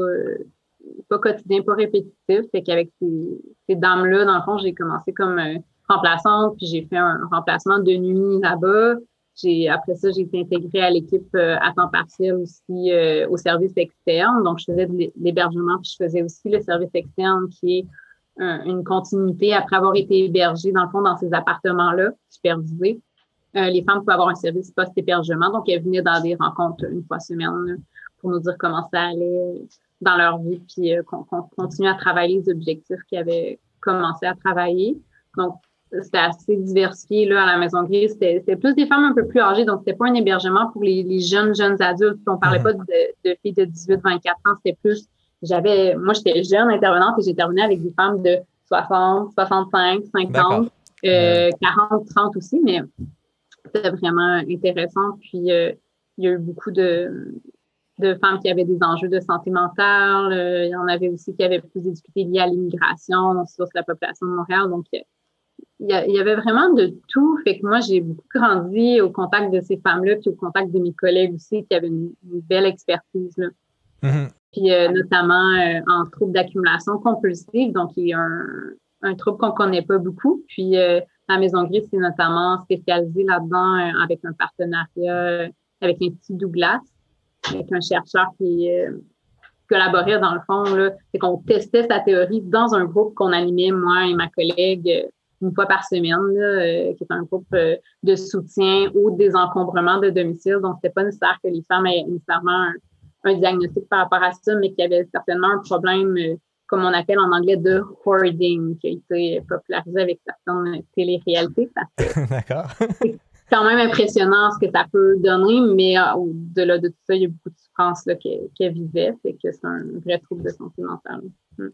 pas quotidien, pas répétitif. Fait qu'avec ces, ces dames-là, dans le fond, j'ai commencé comme euh, remplaçante, puis j'ai fait un remplacement de nuit là-bas. J'ai, après ça, j'ai été intégrée à l'équipe euh, à temps partiel aussi euh, au service externe. Donc, je faisais de l'hébergement, puis je faisais aussi le service externe qui est une continuité après avoir été hébergée, dans le fond, dans ces appartements-là, supervisés. les femmes pouvaient avoir un service post-hébergement. Donc, elles venaient dans des rencontres une fois semaine pour nous dire comment ça allait, dans leur vie, puis euh, qu'on continue à travailler les objectifs qu'ils avaient commencé à travailler. Donc, c'était assez diversifié là, à la Maison Grise. C'était plus des femmes un peu plus âgées, donc c'était pas un hébergement pour les, les jeunes, jeunes adultes. On parlait pas de, de, filles de 18, 24 ans, c'était plus, j'avais, moi j'étais jeune intervenante et j'intervenais avec des femmes de 60, 65, 50, euh, 40, 30 aussi, mais c'était vraiment intéressant. Puis, euh, il y a eu beaucoup de, de femmes qui avaient des enjeux de santé mentale. Euh, il y en avait aussi qui avaient plus des difficultés liées à l'immigration, sur la population de Montréal. Donc, il y, avait vraiment de tout. Fait que moi, j'ai beaucoup grandi au contact de ces femmes-là, puis au contact de mes collègues aussi, qui avaient une, belle expertise. Là. Mm-hmm. Puis euh, notamment euh, en troubles d'accumulation compulsive. Donc, il y a un, un trouble qu'on connaît pas beaucoup. Puis la Maison Grise, c'est notamment spécialisé là-dedans avec un partenariat avec l'Institut Douglas avec un chercheur qui euh, collaborait dans le fond. C'est qu'on testait sa théorie dans un groupe qu'on animait, moi et ma collègue, euh, une fois par semaine, euh, qui est un groupe de soutien au désencombrement de domicile. Donc, c'était pas nécessaire que les femmes aient nécessairement un, diagnostic par rapport à ça, mais qu'il y avait certainement un problème, comme on appelle en anglais, de hoarding, qui a été popularisé avec certaines téléréalités. D'accord quand même impressionnant ce que ça peut donner, mais euh, au-delà de tout ça, il y a beaucoup de souffrance qu'elle vivait, fait que c'est un vrai trouble de santé mentale. Hmm.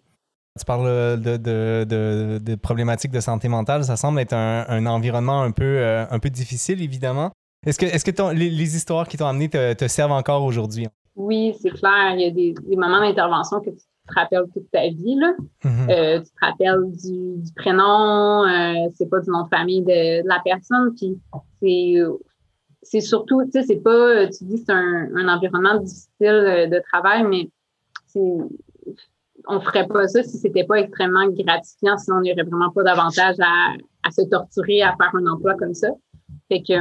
Tu parles de, de, de, problématiques de santé mentale. Ça semble être un, environnement un peu, euh, un peu difficile, évidemment. Est-ce que, est-ce que les, histoires qui t'ont amené te, servent encore aujourd'hui? Oui, c'est clair. Il y a des, moments d'intervention que tu te rappelles toute ta vie. Là. Mm-hmm. Euh, tu te rappelles du, prénom, euh, c'est pas du nom de famille de, la personne. Puis c'est, c'est surtout, tu sais, c'est pas, tu dis c'est un, un, environnement difficile de travail, mais on ferait pas ça si c'était pas extrêmement gratifiant, sinon on n'aurait vraiment pas d'avantage à, à, se torturer à faire un emploi comme ça. Fait que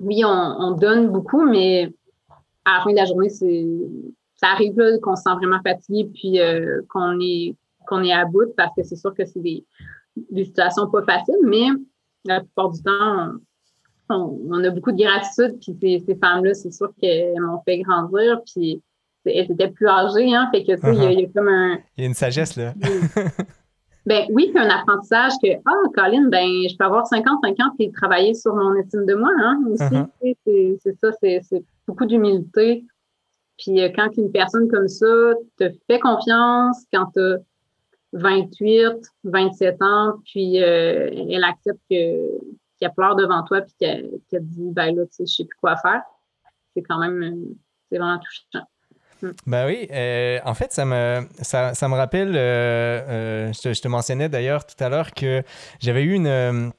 oui, on, donne beaucoup, mais à la fin de la journée, c'est ça arrive qu'on se sent vraiment fatigué puis euh, qu'on est qu'on est à bout parce que c'est sûr que c'est des, des situations pas faciles, mais la plupart du temps, on, a beaucoup de gratitude. Puis ces, ces femmes-là, c'est sûr qu'elles m'ont fait grandir. Puis elles étaient plus âgées, hein. Fait que, tu sais, il, y, a comme un. Il y a une sagesse, là. ben oui, puis un apprentissage que, ah, Colin, ben, je peux avoir 55 ans et travailler sur mon estime de moi, hein, aussi. Uh-huh. C'est ça, c'est beaucoup d'humilité. Puis euh, quand une personne comme ça te fait confiance, quand tu as 28, 27 ans, puis euh, elle accepte que qu'elle pleure devant toi puis qu'elle dit ben là tu sais je sais plus quoi faire c'est quand même euh, c'est vraiment touchant ben oui, en fait, ça me, ça, ça me rappelle, je, te, je, te, mentionnais d'ailleurs tout à l'heure que j'avais eu une,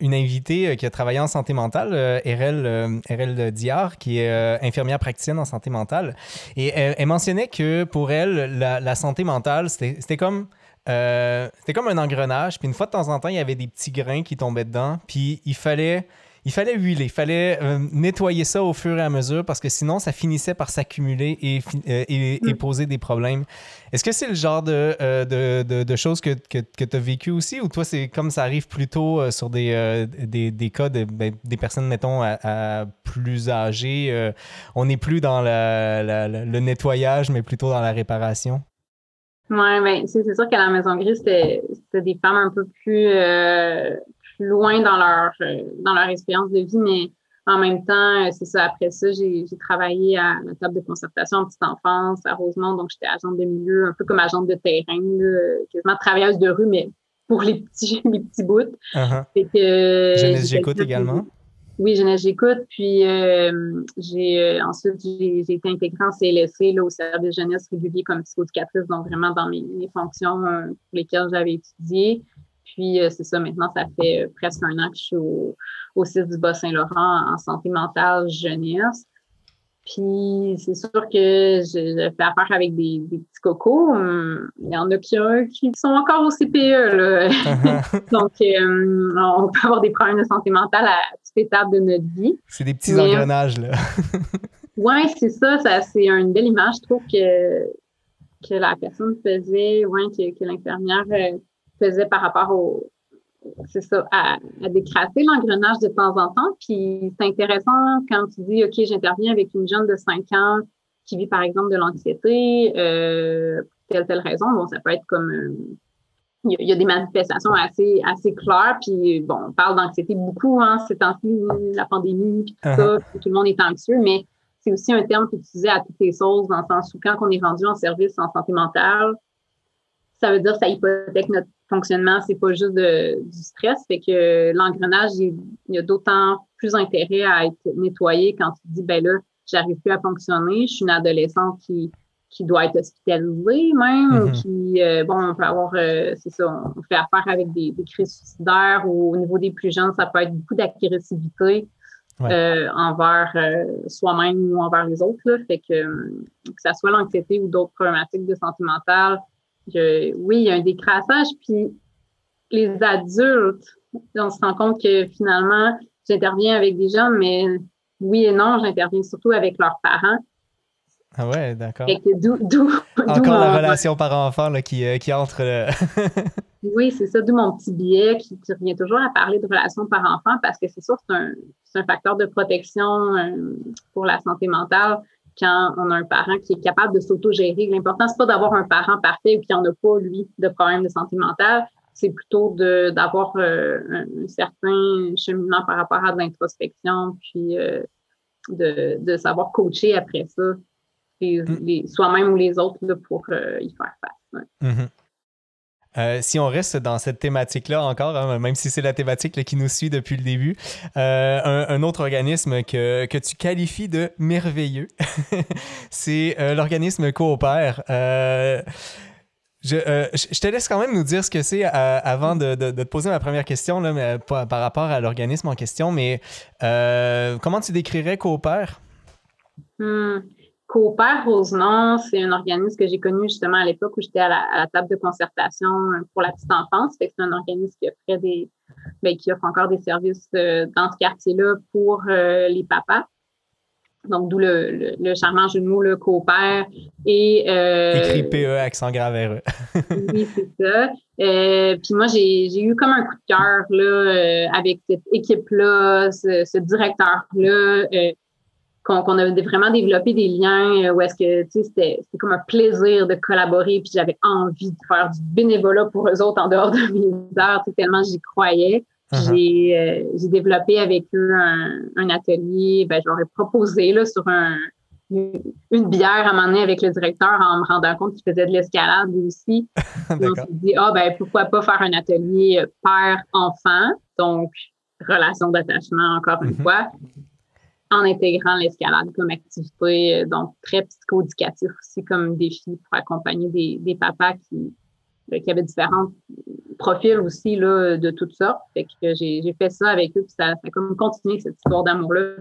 une invitée qui a travaillé en santé mentale, RL, RL Diard, qui est infirmière praticienne en santé mentale. Et elle, mentionnait que pour elle, la, la santé mentale, c'était comme... c'était comme un engrenage, puis une fois de temps en temps, il y avait des petits grains qui tombaient dedans, puis il fallait il fallait huiler, il fallait euh, nettoyer ça au fur et à mesure parce que sinon, ça finissait par s'accumuler et, euh, et, mm. poser des problèmes. Est-ce que c'est le genre de, euh, de, de, choses que, que, que tu as vécu aussi ou toi, c'est comme ça arrive plutôt sur des, des, des, cas de, ben, des personnes, mettons, à, plus âgées? on n'est plus dans le nettoyage, mais plutôt dans la réparation? Oui, ben, c'est sûr qu'à la Maison Grise, c'était des femmes un peu plus, loin dans leur euh, dans leur expérience de vie, mais en même temps, euh, c'est ça. Après ça, j'ai travaillé à la table de concertation en petite enfance à Rosemont, donc j'étais agente de milieu, un peu comme agente de terrain, quasiment travailleuse de rue, mais pour les petits les petits bouts. Uh-huh. Jeunesse j'écoute également. Oui, Jeunesse j'écoute. Puis euh, j'ai ensuite j'ai été intégrée en CLSC là, au service jeunesse régulier comme psychoéducatrice, donc vraiment dans mes, mes fonctions pour lesquelles j'avais étudié. Puis, euh, c'est ça, maintenant, ça fait euh, presque un an que je suis au, au CIS du Bas-Saint-Laurent en santé mentale jeunesse. Puis, c'est sûr que je, fais affaire avec des, petits cocos. Hum, il y en a qui, qui sont encore au CPE. Là. Donc, euh, on peut avoir des problèmes de santé mentale à toute étape de notre vie. C'est des petits engrenages, là. oui, c'est ça, ça c'est une belle image. Je trouve que, que la personne faisait, ouais, que, que l'infirmière faisait par rapport au, c'est ça, à, à décrasser l'engrenage de temps en temps. Puis c'est intéressant quand tu dis, OK, j'interviens avec une jeune de 5 ans qui vit par exemple de l'anxiété, euh, telle, telle raison. Bon, ça peut être comme. Euh, il y, a des manifestations assez, assez claires. Puis bon, on parle d'anxiété beaucoup, hein, ces temps-ci, la pandémie, puis tout ça, uh-huh. tout le monde est anxieux, mais c'est aussi un terme qui est utilisé à toutes les sauces, dans le sens où quand on est rendu en service en santé mentale, ça veut dire que ça hypothèque notre fonctionnement, c'est pas juste de, du stress, fait que l'engrenage, il, y a d'autant plus intérêt à être nettoyé quand tu dis, ben là, j'arrive plus à fonctionner, je suis une adolescente qui, qui doit être hospitalisée même, mm-hmm. qui, euh, bon, on peut avoir, euh, c'est ça, on fait affaire avec des, des, crises suicidaires ou au niveau des plus jeunes, ça peut être beaucoup d'agressivité euh, envers soi-même ou envers les autres, là, fait que, que ça soit l'anxiété ou d'autres problématiques de santé mentale, oui, il y a un décrassage. Puis les adultes, on se rend compte que finalement, j'interviens avec des gens, mais oui et non, j'interviens surtout avec leurs parents. Ah ouais, d'accord. Encore la relation parent-enfant qui, euh, qui entre. oui, c'est ça, d'où mon petit billet qui, revient toujours à parler de relation parent-enfant parce que c'est sûr c'est un, un, facteur de protection euh, pour la santé mentale quand on a un parent qui est capable de s'auto-gérer. L'important, c'est pas d'avoir un parent parfait ou qui en a pas, lui, de problème de santé mentale. C'est plutôt d'avoir euh, un, certain cheminement par rapport à de l'introspection, puis euh, de, de, savoir coacher après ça, mm. soi-même ou les autres, pour euh, y faire face. Mm-hmm. Euh, si on reste dans cette thématique-là encore, hein, même si c'est la thématique qui nous suit depuis le début, euh, un, autre organisme que, que, tu qualifies de merveilleux, c'est l'organisme Coopère. Je, je, te laisse quand même nous dire ce que c'est avant de, de, te poser ma première question là, mais, par, rapport à l'organisme en question. Mais comment tu décrirais Coopère? Hmm. Coopère Rosemont, c'est un organisme que j'ai connu justement à l'époque où j'étais à, la, table de concertation pour la petite enfance. c'est un organisme qui offre des, ben, qui offre encore des services euh, dans ce quartier-là pour euh, les papas. Donc, d'où le, le, charmant jeu de mots, le coopère. Et, euh, Écrit PE, accent grave oui, c'est ça. puis moi, j'ai eu comme un coup de cœur là, avec cette équipe-là, ce, ce directeur-là qu'on a vraiment développé des liens euh, où est-ce que, tu sais, c'était comme un plaisir de collaborer, puis j'avais envie de faire du bénévolat pour eux autres en dehors de mes heures, tellement j'y croyais. Uh-huh. Euh, j'ai développé avec eux un, atelier, ben, je leur ai proposé là, sur un, une, bière à m'emmener avec le directeur en me rendant compte qu'il faisait de l'escalade aussi. on s'est dit, ah, ben, pourquoi pas faire un atelier père-enfant, donc relation d'attachement encore une mm-hmm. fois en intégrant l'escalade comme activité, euh, donc très psycho-éducatif aussi comme défi pour accompagner des, des papas qui, euh, qui avaient différents profils aussi là, de toutes sortes. Fait que j'ai fait ça avec eux, puis ça, ça a comme continué cette histoire d'amour-là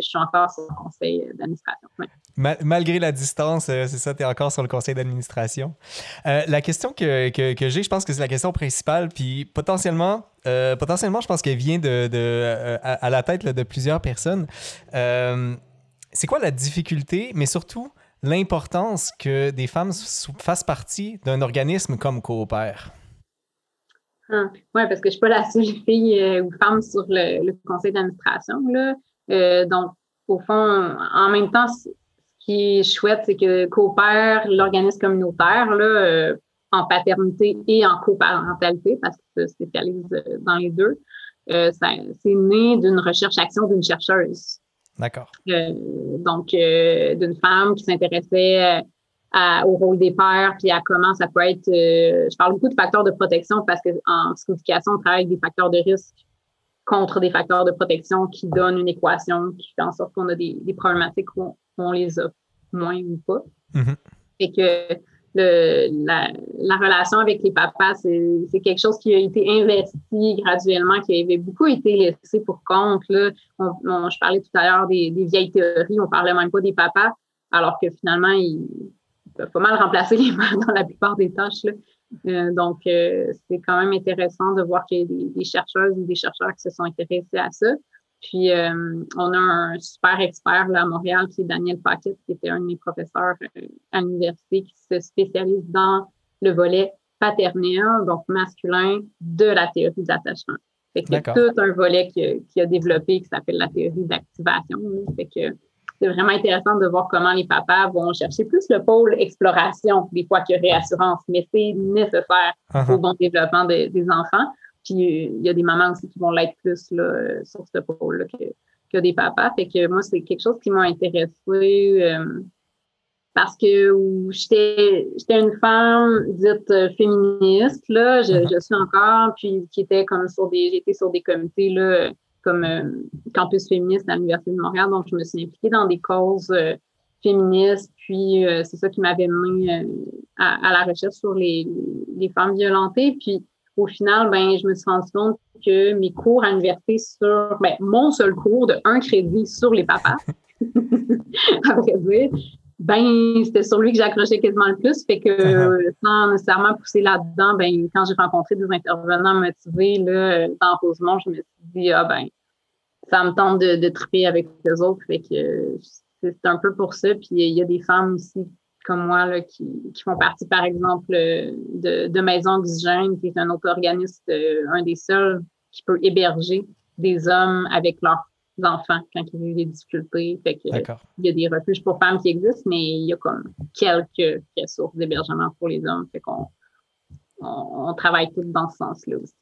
je suis encore sur le conseil d'administration. malgré la distance, euh, c'est ça, tu es encore sur le conseil d'administration. Euh, la question que, que, j'ai, je pense que c'est la question principale, puis potentiellement, euh, potentiellement je pense qu'elle vient de, de à, la tête de plusieurs personnes. c'est quoi la difficulté, mais surtout l'importance que des femmes fassent partie d'un organisme comme Coopère? Ah, oui, parce que je ne suis pas la seule fille ou femme sur le, le conseil d'administration. Euh, donc, au fond, en même temps, ce qui est chouette, c'est que coopère l'organisme communautaire là, euh, en paternité et en coparentalité, parce que se spécialise euh, dans les deux. c'est né d'une recherche-action d'une chercheuse. D'accord. donc, d'une femme qui s'intéressait au rôle des pères, puis à comment ça peut être. je parle beaucoup de facteurs de protection parce qu'en psychoéducation, on travaille avec des facteurs de risque contre des facteurs de protection qui donnent une équation qui fait en sorte qu'on a des, problématiques où on, les a moins ou pas. Mm-hmm. Et que le, la, relation avec les papas, c'est quelque chose qui a été investi graduellement, qui avait beaucoup été laissé pour compte. Là. je parlais tout à l'heure des, vieilles théories, on parlait même pas des papas, alors que finalement, ils peuvent pas mal remplacer les mères dans la plupart des tâches. Là. Euh, donc, euh, c'est quand même intéressant de voir qu'il y a des, des, chercheuses ou des chercheurs qui se sont intéressés à ça. Puis, euh, on a un super expert là, à Montréal qui est Daniel Paquette, qui était un de mes professeurs à l'université, qui se spécialise dans le volet paternel, donc masculin, de la théorie d'attachement. Fait qu'il a tout un volet qui, qui a développé qui s'appelle la théorie d'activation. Fait que c'est vraiment intéressant de voir comment les papas vont chercher plus le pôle exploration, des fois que réassurance, mais c'est nécessaire uh-huh. au bon développement des enfants. Puis il y a des mamans aussi qui vont l'être plus là, sur ce pôle-là que, que, des papas. Fait que moi, c'est quelque chose qui m'a intéressée euh, parce que j'étais une femme dite euh, féministe, là, je, uh-huh. je, suis encore, puis qui était comme sur des, j'étais sur des comités là, comme euh, campus féministe à l'Université de Montréal. Donc, je me suis impliquée dans des causes euh, féministes. Puis, euh, c'est ça qui m'avait mené à, à, la recherche sur les, les, femmes violentées. Puis, au final, ben, je me suis rendu compte que mes cours à l'université sur, ben, mon seul cours de un crédit sur les papas, à vrai dire, ben, c'était sur lui que j'accrochais quasiment le plus. Fait que, uh-huh. sans nécessairement pousser là-dedans, ben, quand j'ai rencontré des intervenants motivés, là, dans Rosemont, je me suis dit, ah, ben, ça me tente de, de triper avec les autres. Fait que, c'est un peu pour ça. Puis, il y a des femmes aussi, comme moi, là, qui, qui font partie, par exemple, de, de Maison Oxygène, qui est un autre organisme, euh, un des seuls qui peut héberger des hommes avec leurs enfants quand ils ont des difficultés. Fait que, il y a des refuges pour femmes qui existent, mais il y a comme quelques ressources d'hébergement pour les hommes. Fait qu'on on, travaille tous dans ce sens-là aussi.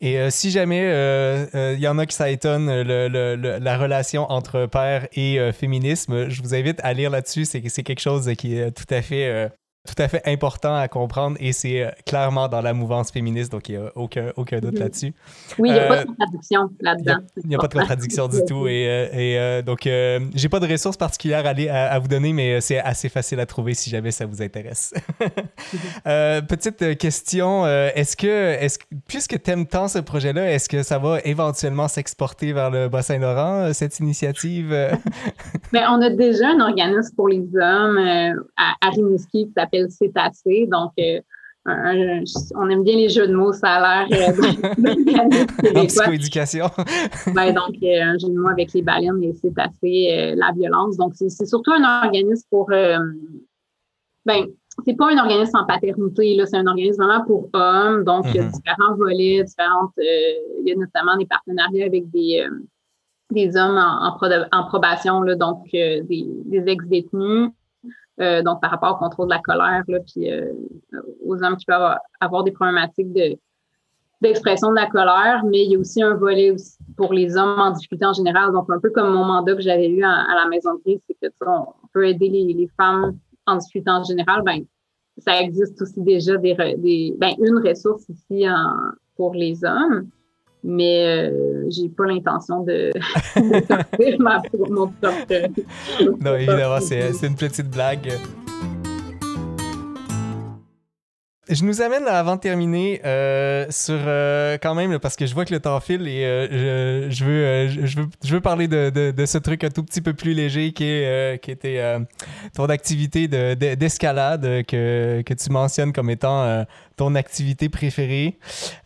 Et euh, si jamais il euh, euh, y en a qui ça étonne la relation entre père et féminisme, je vous invite à lire là-dessus. C'est quelque chose qui est tout à fait tout à fait important à comprendre et c'est euh, clairement dans la mouvance féministe, donc il n'y a aucun, aucun doute mhm. là-dessus. Oui, il n'y a pas de contradiction là-dedans. Il n'y a, pas de contradiction du tout. Et, et donc, j'ai pas de ressources particulières à, à, vous donner, mais c'est assez facile à trouver si jamais ça vous intéresse. Mhm. petite question, est-ce que, est que, puisque tu aimes tant ce projet-là, est-ce que ça va éventuellement s'exporter vers le Bas-Saint-Laurent, cette initiative? Mais on a déjà un organisme pour les hommes à, à Rimouski qui s'appelle Cétacé. Donc, euh, on aime bien les jeux de mots, ça a l'air euh, en psychoéducation. ben, donc, euh, un jeu de mots avec les baleines et Cétacé, la violence. Donc, c'est surtout un organisme pour. ben, c'est pas un organisme en paternité, là, c'est un organisme vraiment pour hommes. Donc, il y a mm-hmm. différents volets, différentes. il y a notamment des partenariats avec des, des hommes en, en, probation, là, donc des, des ex-détenus. Euh, donc par rapport au contrôle de la colère, là, puis euh, aux hommes qui peuvent avoir, des problématiques de, d'expression de la colère, mais il y a aussi un volet pour les hommes en difficulté en général. Donc, un peu comme mon mandat que j'avais eu à, la Maison Grise, c'est que on peut aider les, femmes en difficulté en général. Ben, ça existe aussi déjà des, des ben, une ressource ici pour les hommes mais euh, j'ai pas l'intention de, de ma, mon propre. non, évidemment, c'est une petite blague. Je nous amène avant de terminer euh, sur euh, quand même parce que je vois que le temps file et euh, je, veux, je, veux, je veux parler de, de, ce truc un tout petit peu plus léger qui, qui était ton activité d'escalade que, que tu mentionnes comme étant ton activité préférée.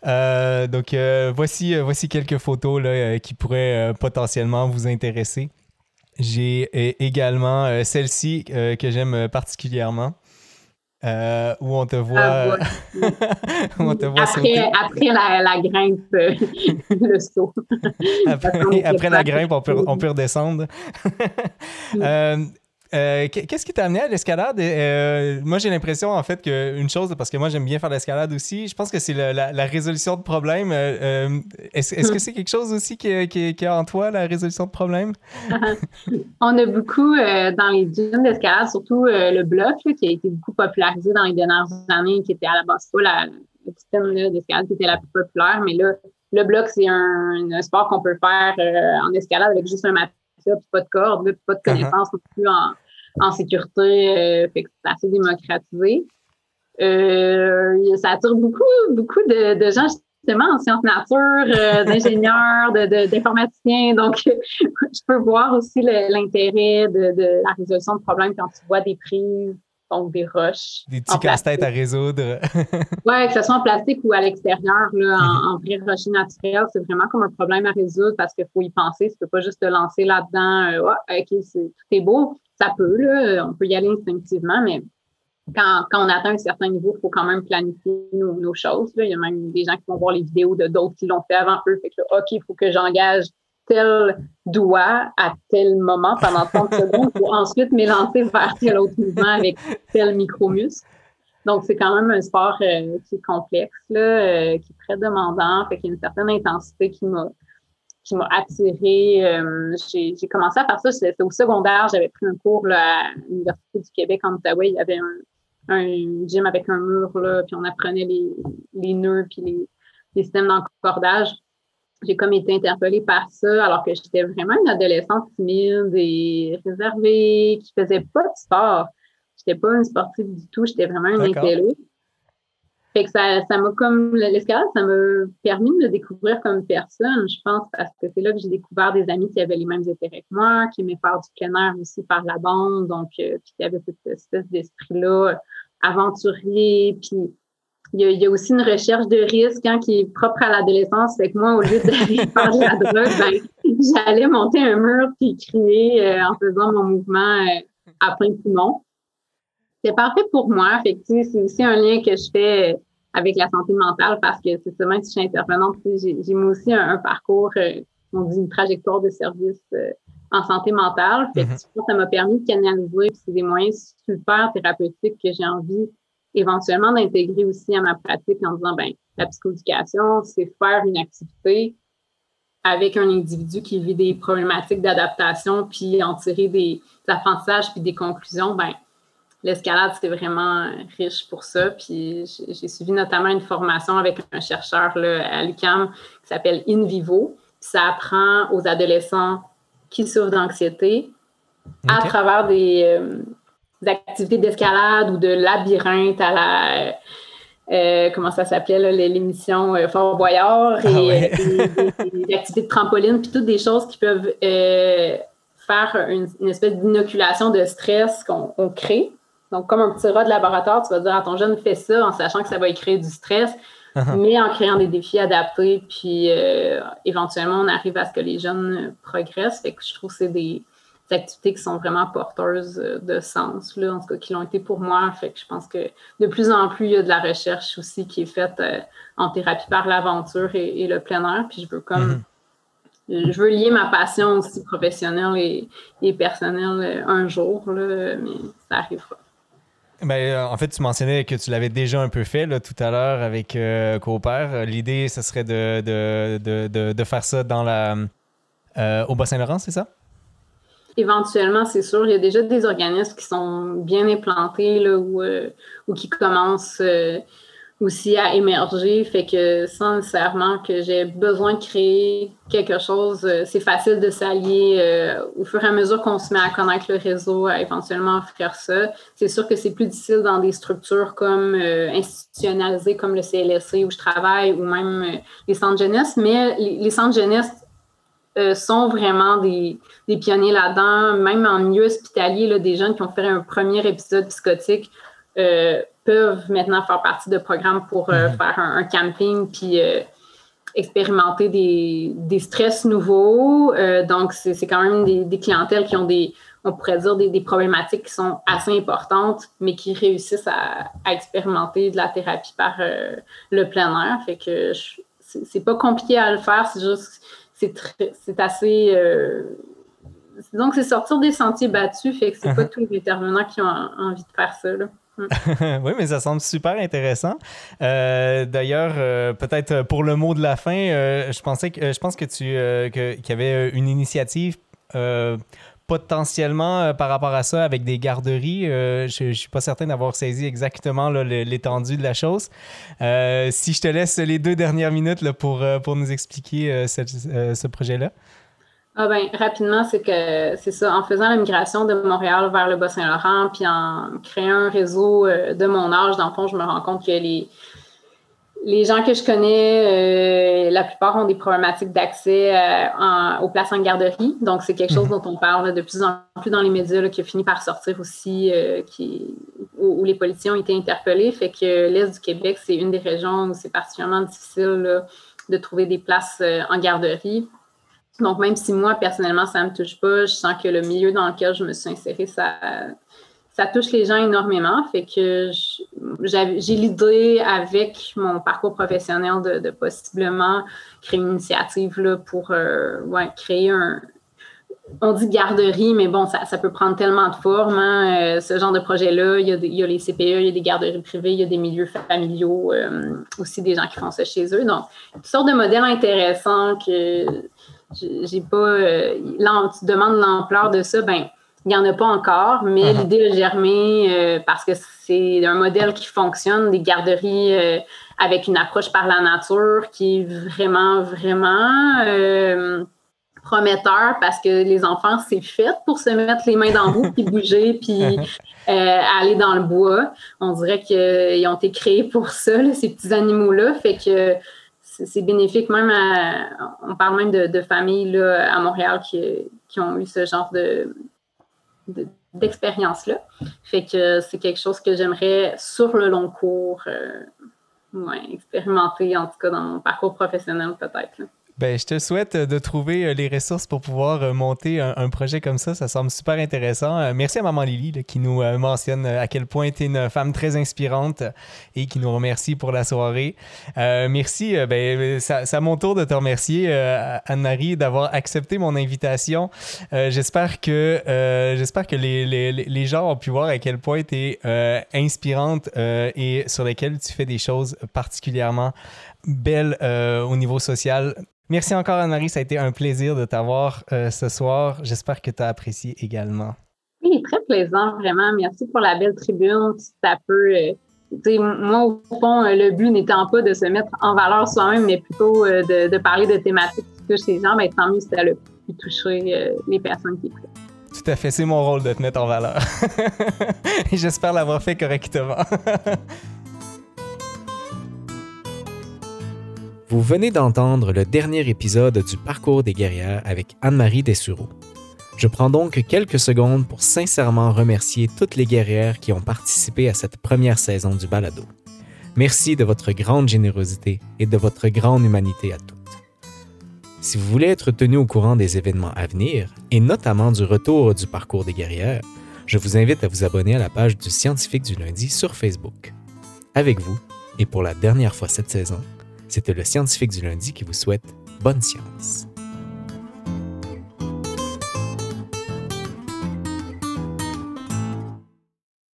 donc voici, voici quelques photos là, qui pourraient potentiellement vous intéresser. J'ai également celle-ci que j'aime particulièrement. Euh, où on te voit, ah, où on te voit après, après la, la, grimpe, euh, le saut. après, après la grimpe, on peut, on peut redescendre. euh, euh, qu'est-ce qui t'a amené à l'escalade? Euh, moi, j'ai l'impression, en fait, qu'une chose, parce que moi, j'aime bien faire l'escalade aussi, je pense que c'est la, résolution de problèmes. Euh, est-ce que c'est quelque chose aussi qui, qui, a en toi, la résolution de problèmes? On a beaucoup, dans les gyms d'escalade, surtout le bloc, qui a été beaucoup popularisé dans les dernières années, qui était à la base pas la, la d'escalade qui était la plus populaire, mais là, le bloc, c'est un, sport qu'on peut faire en escalade avec juste un matin pas de corde, pas de uh-huh. connaissances non plus en, sécurité. Euh, fait que c'est assez démocratisé. Euh, ça attire beaucoup, beaucoup de, gens justement en sciences nature, euh, d'ingénieurs, d'informaticiens. Donc, je peux voir aussi l'intérêt de, de, la résolution de problèmes quand tu vois des prises donc des roches. Des petits casse-têtes à résoudre. oui, que ce soit en plastique ou à l'extérieur, là, en, mm-hmm. vrai rocher naturel, c'est vraiment comme un problème à résoudre parce qu'il faut y penser. Tu ne peux pas juste te lancer là-dedans. Euh, OK, tout est beau. Ça peut, là, on peut y aller instinctivement, mais quand, quand on atteint un certain niveau, il faut quand même planifier nos, nos choses. Là. Il y a même des gens qui vont voir les vidéos de d'autres qui l'ont fait avant eux. Fait que OK, il faut que j'engage tel doigt à tel moment pendant 30 secondes pour ensuite m'élancer vers tel autre mouvement avec tel micro-muscle. Donc, c'est quand même un sport euh, qui est complexe, là, euh, qui est très demandant, fait qu'il y a une certaine intensité qui m'a qui m'a attirée. Euh, j'ai commencé à faire ça, c'était au secondaire, j'avais pris un cours là, à l'Université du Québec en Outaouais, il y avait un, un gym avec un mur, là, puis on apprenait les, les nœuds puis les, les systèmes d'encordage j'ai comme été interpellée par ça, alors que j'étais vraiment une adolescente timide et réservée, qui faisait pas de sport. J'étais pas une sportive du tout, j'étais vraiment une intello. Fait que ça, ça m'a comme, l'escalade, ça m'a permis de me découvrir comme personne, je pense, parce que c'est là que j'ai découvert des amis qui avaient les mêmes intérêts que moi, qui aimaient faire du plein air aussi par la bande, donc, euh, puis qui avaient cette espèce d'esprit-là aventurier, puis il y, a, aussi une recherche de risque hein, qui est propre à l'adolescence. Fait que moi, au lieu d'aller faire de la drogue, ben, j'allais monter un mur puis crier euh, en faisant mon mouvement euh, à plein poumon. C'est parfait pour moi. Fait que, c'est aussi un lien que je fais euh, avec la santé mentale parce que c'est seulement si je suis intervenante, j'ai moi aussi un, parcours, on dit une trajectoire de service en santé mentale. Fait que, mm-hmm. ça m'a permis de canaliser. C'est des moyens super thérapeutiques que j'ai envie éventuellement d'intégrer aussi à ma pratique en disant, ben, la psychoéducation, c'est faire une activité avec un individu qui vit des problématiques d'adaptation, puis en tirer des, apprentissages puis des conclusions, ben, l'escalade, c'était vraiment riche pour ça. Puis j'ai suivi notamment une formation avec un chercheur là, à l'UCAM qui s'appelle In Vivo. ça apprend aux adolescents qui souffrent d'anxiété à travers des, activités d'escalade ou de labyrinthe à la euh, comment ça s'appelait, l'émission euh, Fort Boyard, ah et, des, activités de trampoline, puis toutes des choses qui peuvent euh, faire une, espèce d'inoculation de stress qu'on crée. Donc, comme un petit rat de laboratoire, tu vas dire à ton jeune, fais ça en sachant que ça va y créer du stress, uh-huh. mais en créant des défis adaptés, puis éventuellement, on arrive à ce que les jeunes progressent. Fait que je trouve que c'est des, activités qui sont vraiment porteuses euh, de sens, là, en tout cas qui l'ont été pour moi. Fait que je pense que de plus en plus, il y a de la recherche aussi qui est faite euh, en thérapie par l'aventure et, le plein air. Puis je veux comme mm-hmm. je veux lier ma passion aussi professionnelle et, personnelle euh, un jour, là, mais ça arrivera. Ben, en fait, tu mentionnais que tu l'avais déjà un peu fait là, tout à l'heure avec euh, L'idée, ce serait de, de, de, de, faire ça dans la, au Bas-Saint-Laurent, c'est ça? Éventuellement, c'est sûr, il y a déjà des organismes qui sont bien implantés là, ou, euh, qui commencent euh, aussi à émerger. Fait que sans nécessairement que j'ai besoin de créer quelque chose, euh, c'est facile de s'allier au fur et à mesure qu'on se met à connaître le réseau, à éventuellement offrir ça. C'est sûr que c'est plus difficile dans des structures comme institutionnalisées comme le CLSC où je travaille ou même les centres jeunesse, mais les, les centres jeunesse euh, sont vraiment des, pionniers là-dedans. Même en milieu hospitalier, là, des jeunes qui ont fait un premier épisode psychotique euh, peuvent maintenant faire partie de programmes pour euh, mhm. faire un, camping puis expérimenter des, stress nouveaux. donc, c'est quand même des, clientèles qui ont des, on pourrait dire, des, problématiques qui sont assez importantes, mais qui réussissent à, à expérimenter de la thérapie par le plein air. Fait que c'est pas compliqué à le faire, c'est juste c'est assez. Euh, donc, c'est sortir des sentiers battus, fait que c'est pas uh-huh. tous les intervenants qui ont envie de faire ça. Mm. oui, mais ça semble super intéressant. Euh, d'ailleurs, euh, peut-être pour le mot de la fin, je pensais que je pense que tu qu'il y avait une initiative potentiellement euh, par rapport à ça avec des garderies. Euh, je ne suis pas certain d'avoir saisi exactement l'étendue de la chose. Euh, si je te laisse les deux dernières minutes là, pour, pour nous expliquer ce, projet-là. Ah ben, rapidement, c'est que c'est ça. En faisant la migration de Montréal vers le Bas-Saint-Laurent, puis en créant un réseau de mon âge, dans le fond, je me rends compte que les, les gens que je connais, euh, la plupart ont des problématiques d'accès euh, aux places en garderie. Donc, c'est quelque chose mhm. dont on parle de plus en plus dans les médias, qui a fini par sortir aussi, euh, qui, où, les politiciens ont été interpellés. Fait que l'Est du Québec, c'est une des régions où c'est particulièrement difficile de trouver des places en garderie. Donc, même si moi, personnellement, ça ne me touche pas, je sens que le milieu dans lequel je me suis insérée, ça ça touche les gens énormément. Fait que j'ai l'idée avec mon parcours professionnel de, possiblement créer une initiative là, pour euh, créer un. On dit garderie, mais bon, ça, peut prendre tellement de formes. Hein, euh, ce genre de projet-là, il, y, a les CPE, il y a des garderies privées, il y a des milieux familiaux, euh, aussi des gens qui font ça chez eux. Donc, une sorte de modèle intéressant que j'ai pas. tu demandes l'ampleur de ça, ben il n'y en a pas encore, mais uh-huh. l'idée a germé euh, parce que c'est un modèle qui fonctionne, des garderies euh, avec une approche par la nature qui est vraiment, vraiment euh, prometteur parce que les enfants, c'est fait pour se mettre les mains dans le bout, puis bouger, puis uh-huh. aller dans le bois. On dirait qu'ils ont été créés pour ça, ces petits animaux-là. Fait que c'est bénéfique même à, on parle même de, familles là, à Montréal qui, qui ont eu ce genre de, d'expérience-là. Fait que c'est quelque chose que j'aimerais, sur le long cours, euh, expérimenter, en tout cas dans mon parcours professionnel peut-être. Ben, je te souhaite euh, de trouver euh, les ressources pour pouvoir euh, monter un, projet comme ça. Ça semble super intéressant. Merci à Maman Lily qui nous mentionne à quel point tu es une femme très inspirante et qui nous remercie pour la soirée. merci. Ben, c'est à mon tour de te remercier, Anne-Marie, d'avoir accepté mon invitation. j'espère que, j'espère que les, les, les, gens ont pu voir à quel point tu es inspirante et sur lesquelles tu fais des choses particulièrement belles au niveau social. Merci encore, Anne-Marie. Ça a été un plaisir de t'avoir euh, ce soir. J'espère que tu as apprécié également. est très plaisant, vraiment. Merci pour la belle tribune. ça peut. Euh, moi, au fond, euh, le but n'étant pas de se mettre en valeur soi-même, mais plutôt de, parler de thématiques qui touchent les gens, ben, tant mieux si ça a pu toucher les personnes qui écoutent. Tout à fait, c'est mon rôle de te mettre en valeur. J'espère l'avoir fait correctement. Vous venez d'entendre le dernier épisode du Parcours des guerrières avec Anne-Marie Dessureau. Je prends donc quelques secondes pour sincèrement remercier toutes les guerrières qui ont participé à cette première saison du balado. Merci de votre grande générosité et de votre grande humanité à toutes. Si vous voulez être tenu au courant des événements à venir, et notamment du retour du parcours des guerrières, je vous invite à vous abonner à la page du Scientifique du lundi sur Facebook. Avec vous, et pour la dernière fois cette saison, c'était le scientifique du lundi qui vous souhaite bonne science.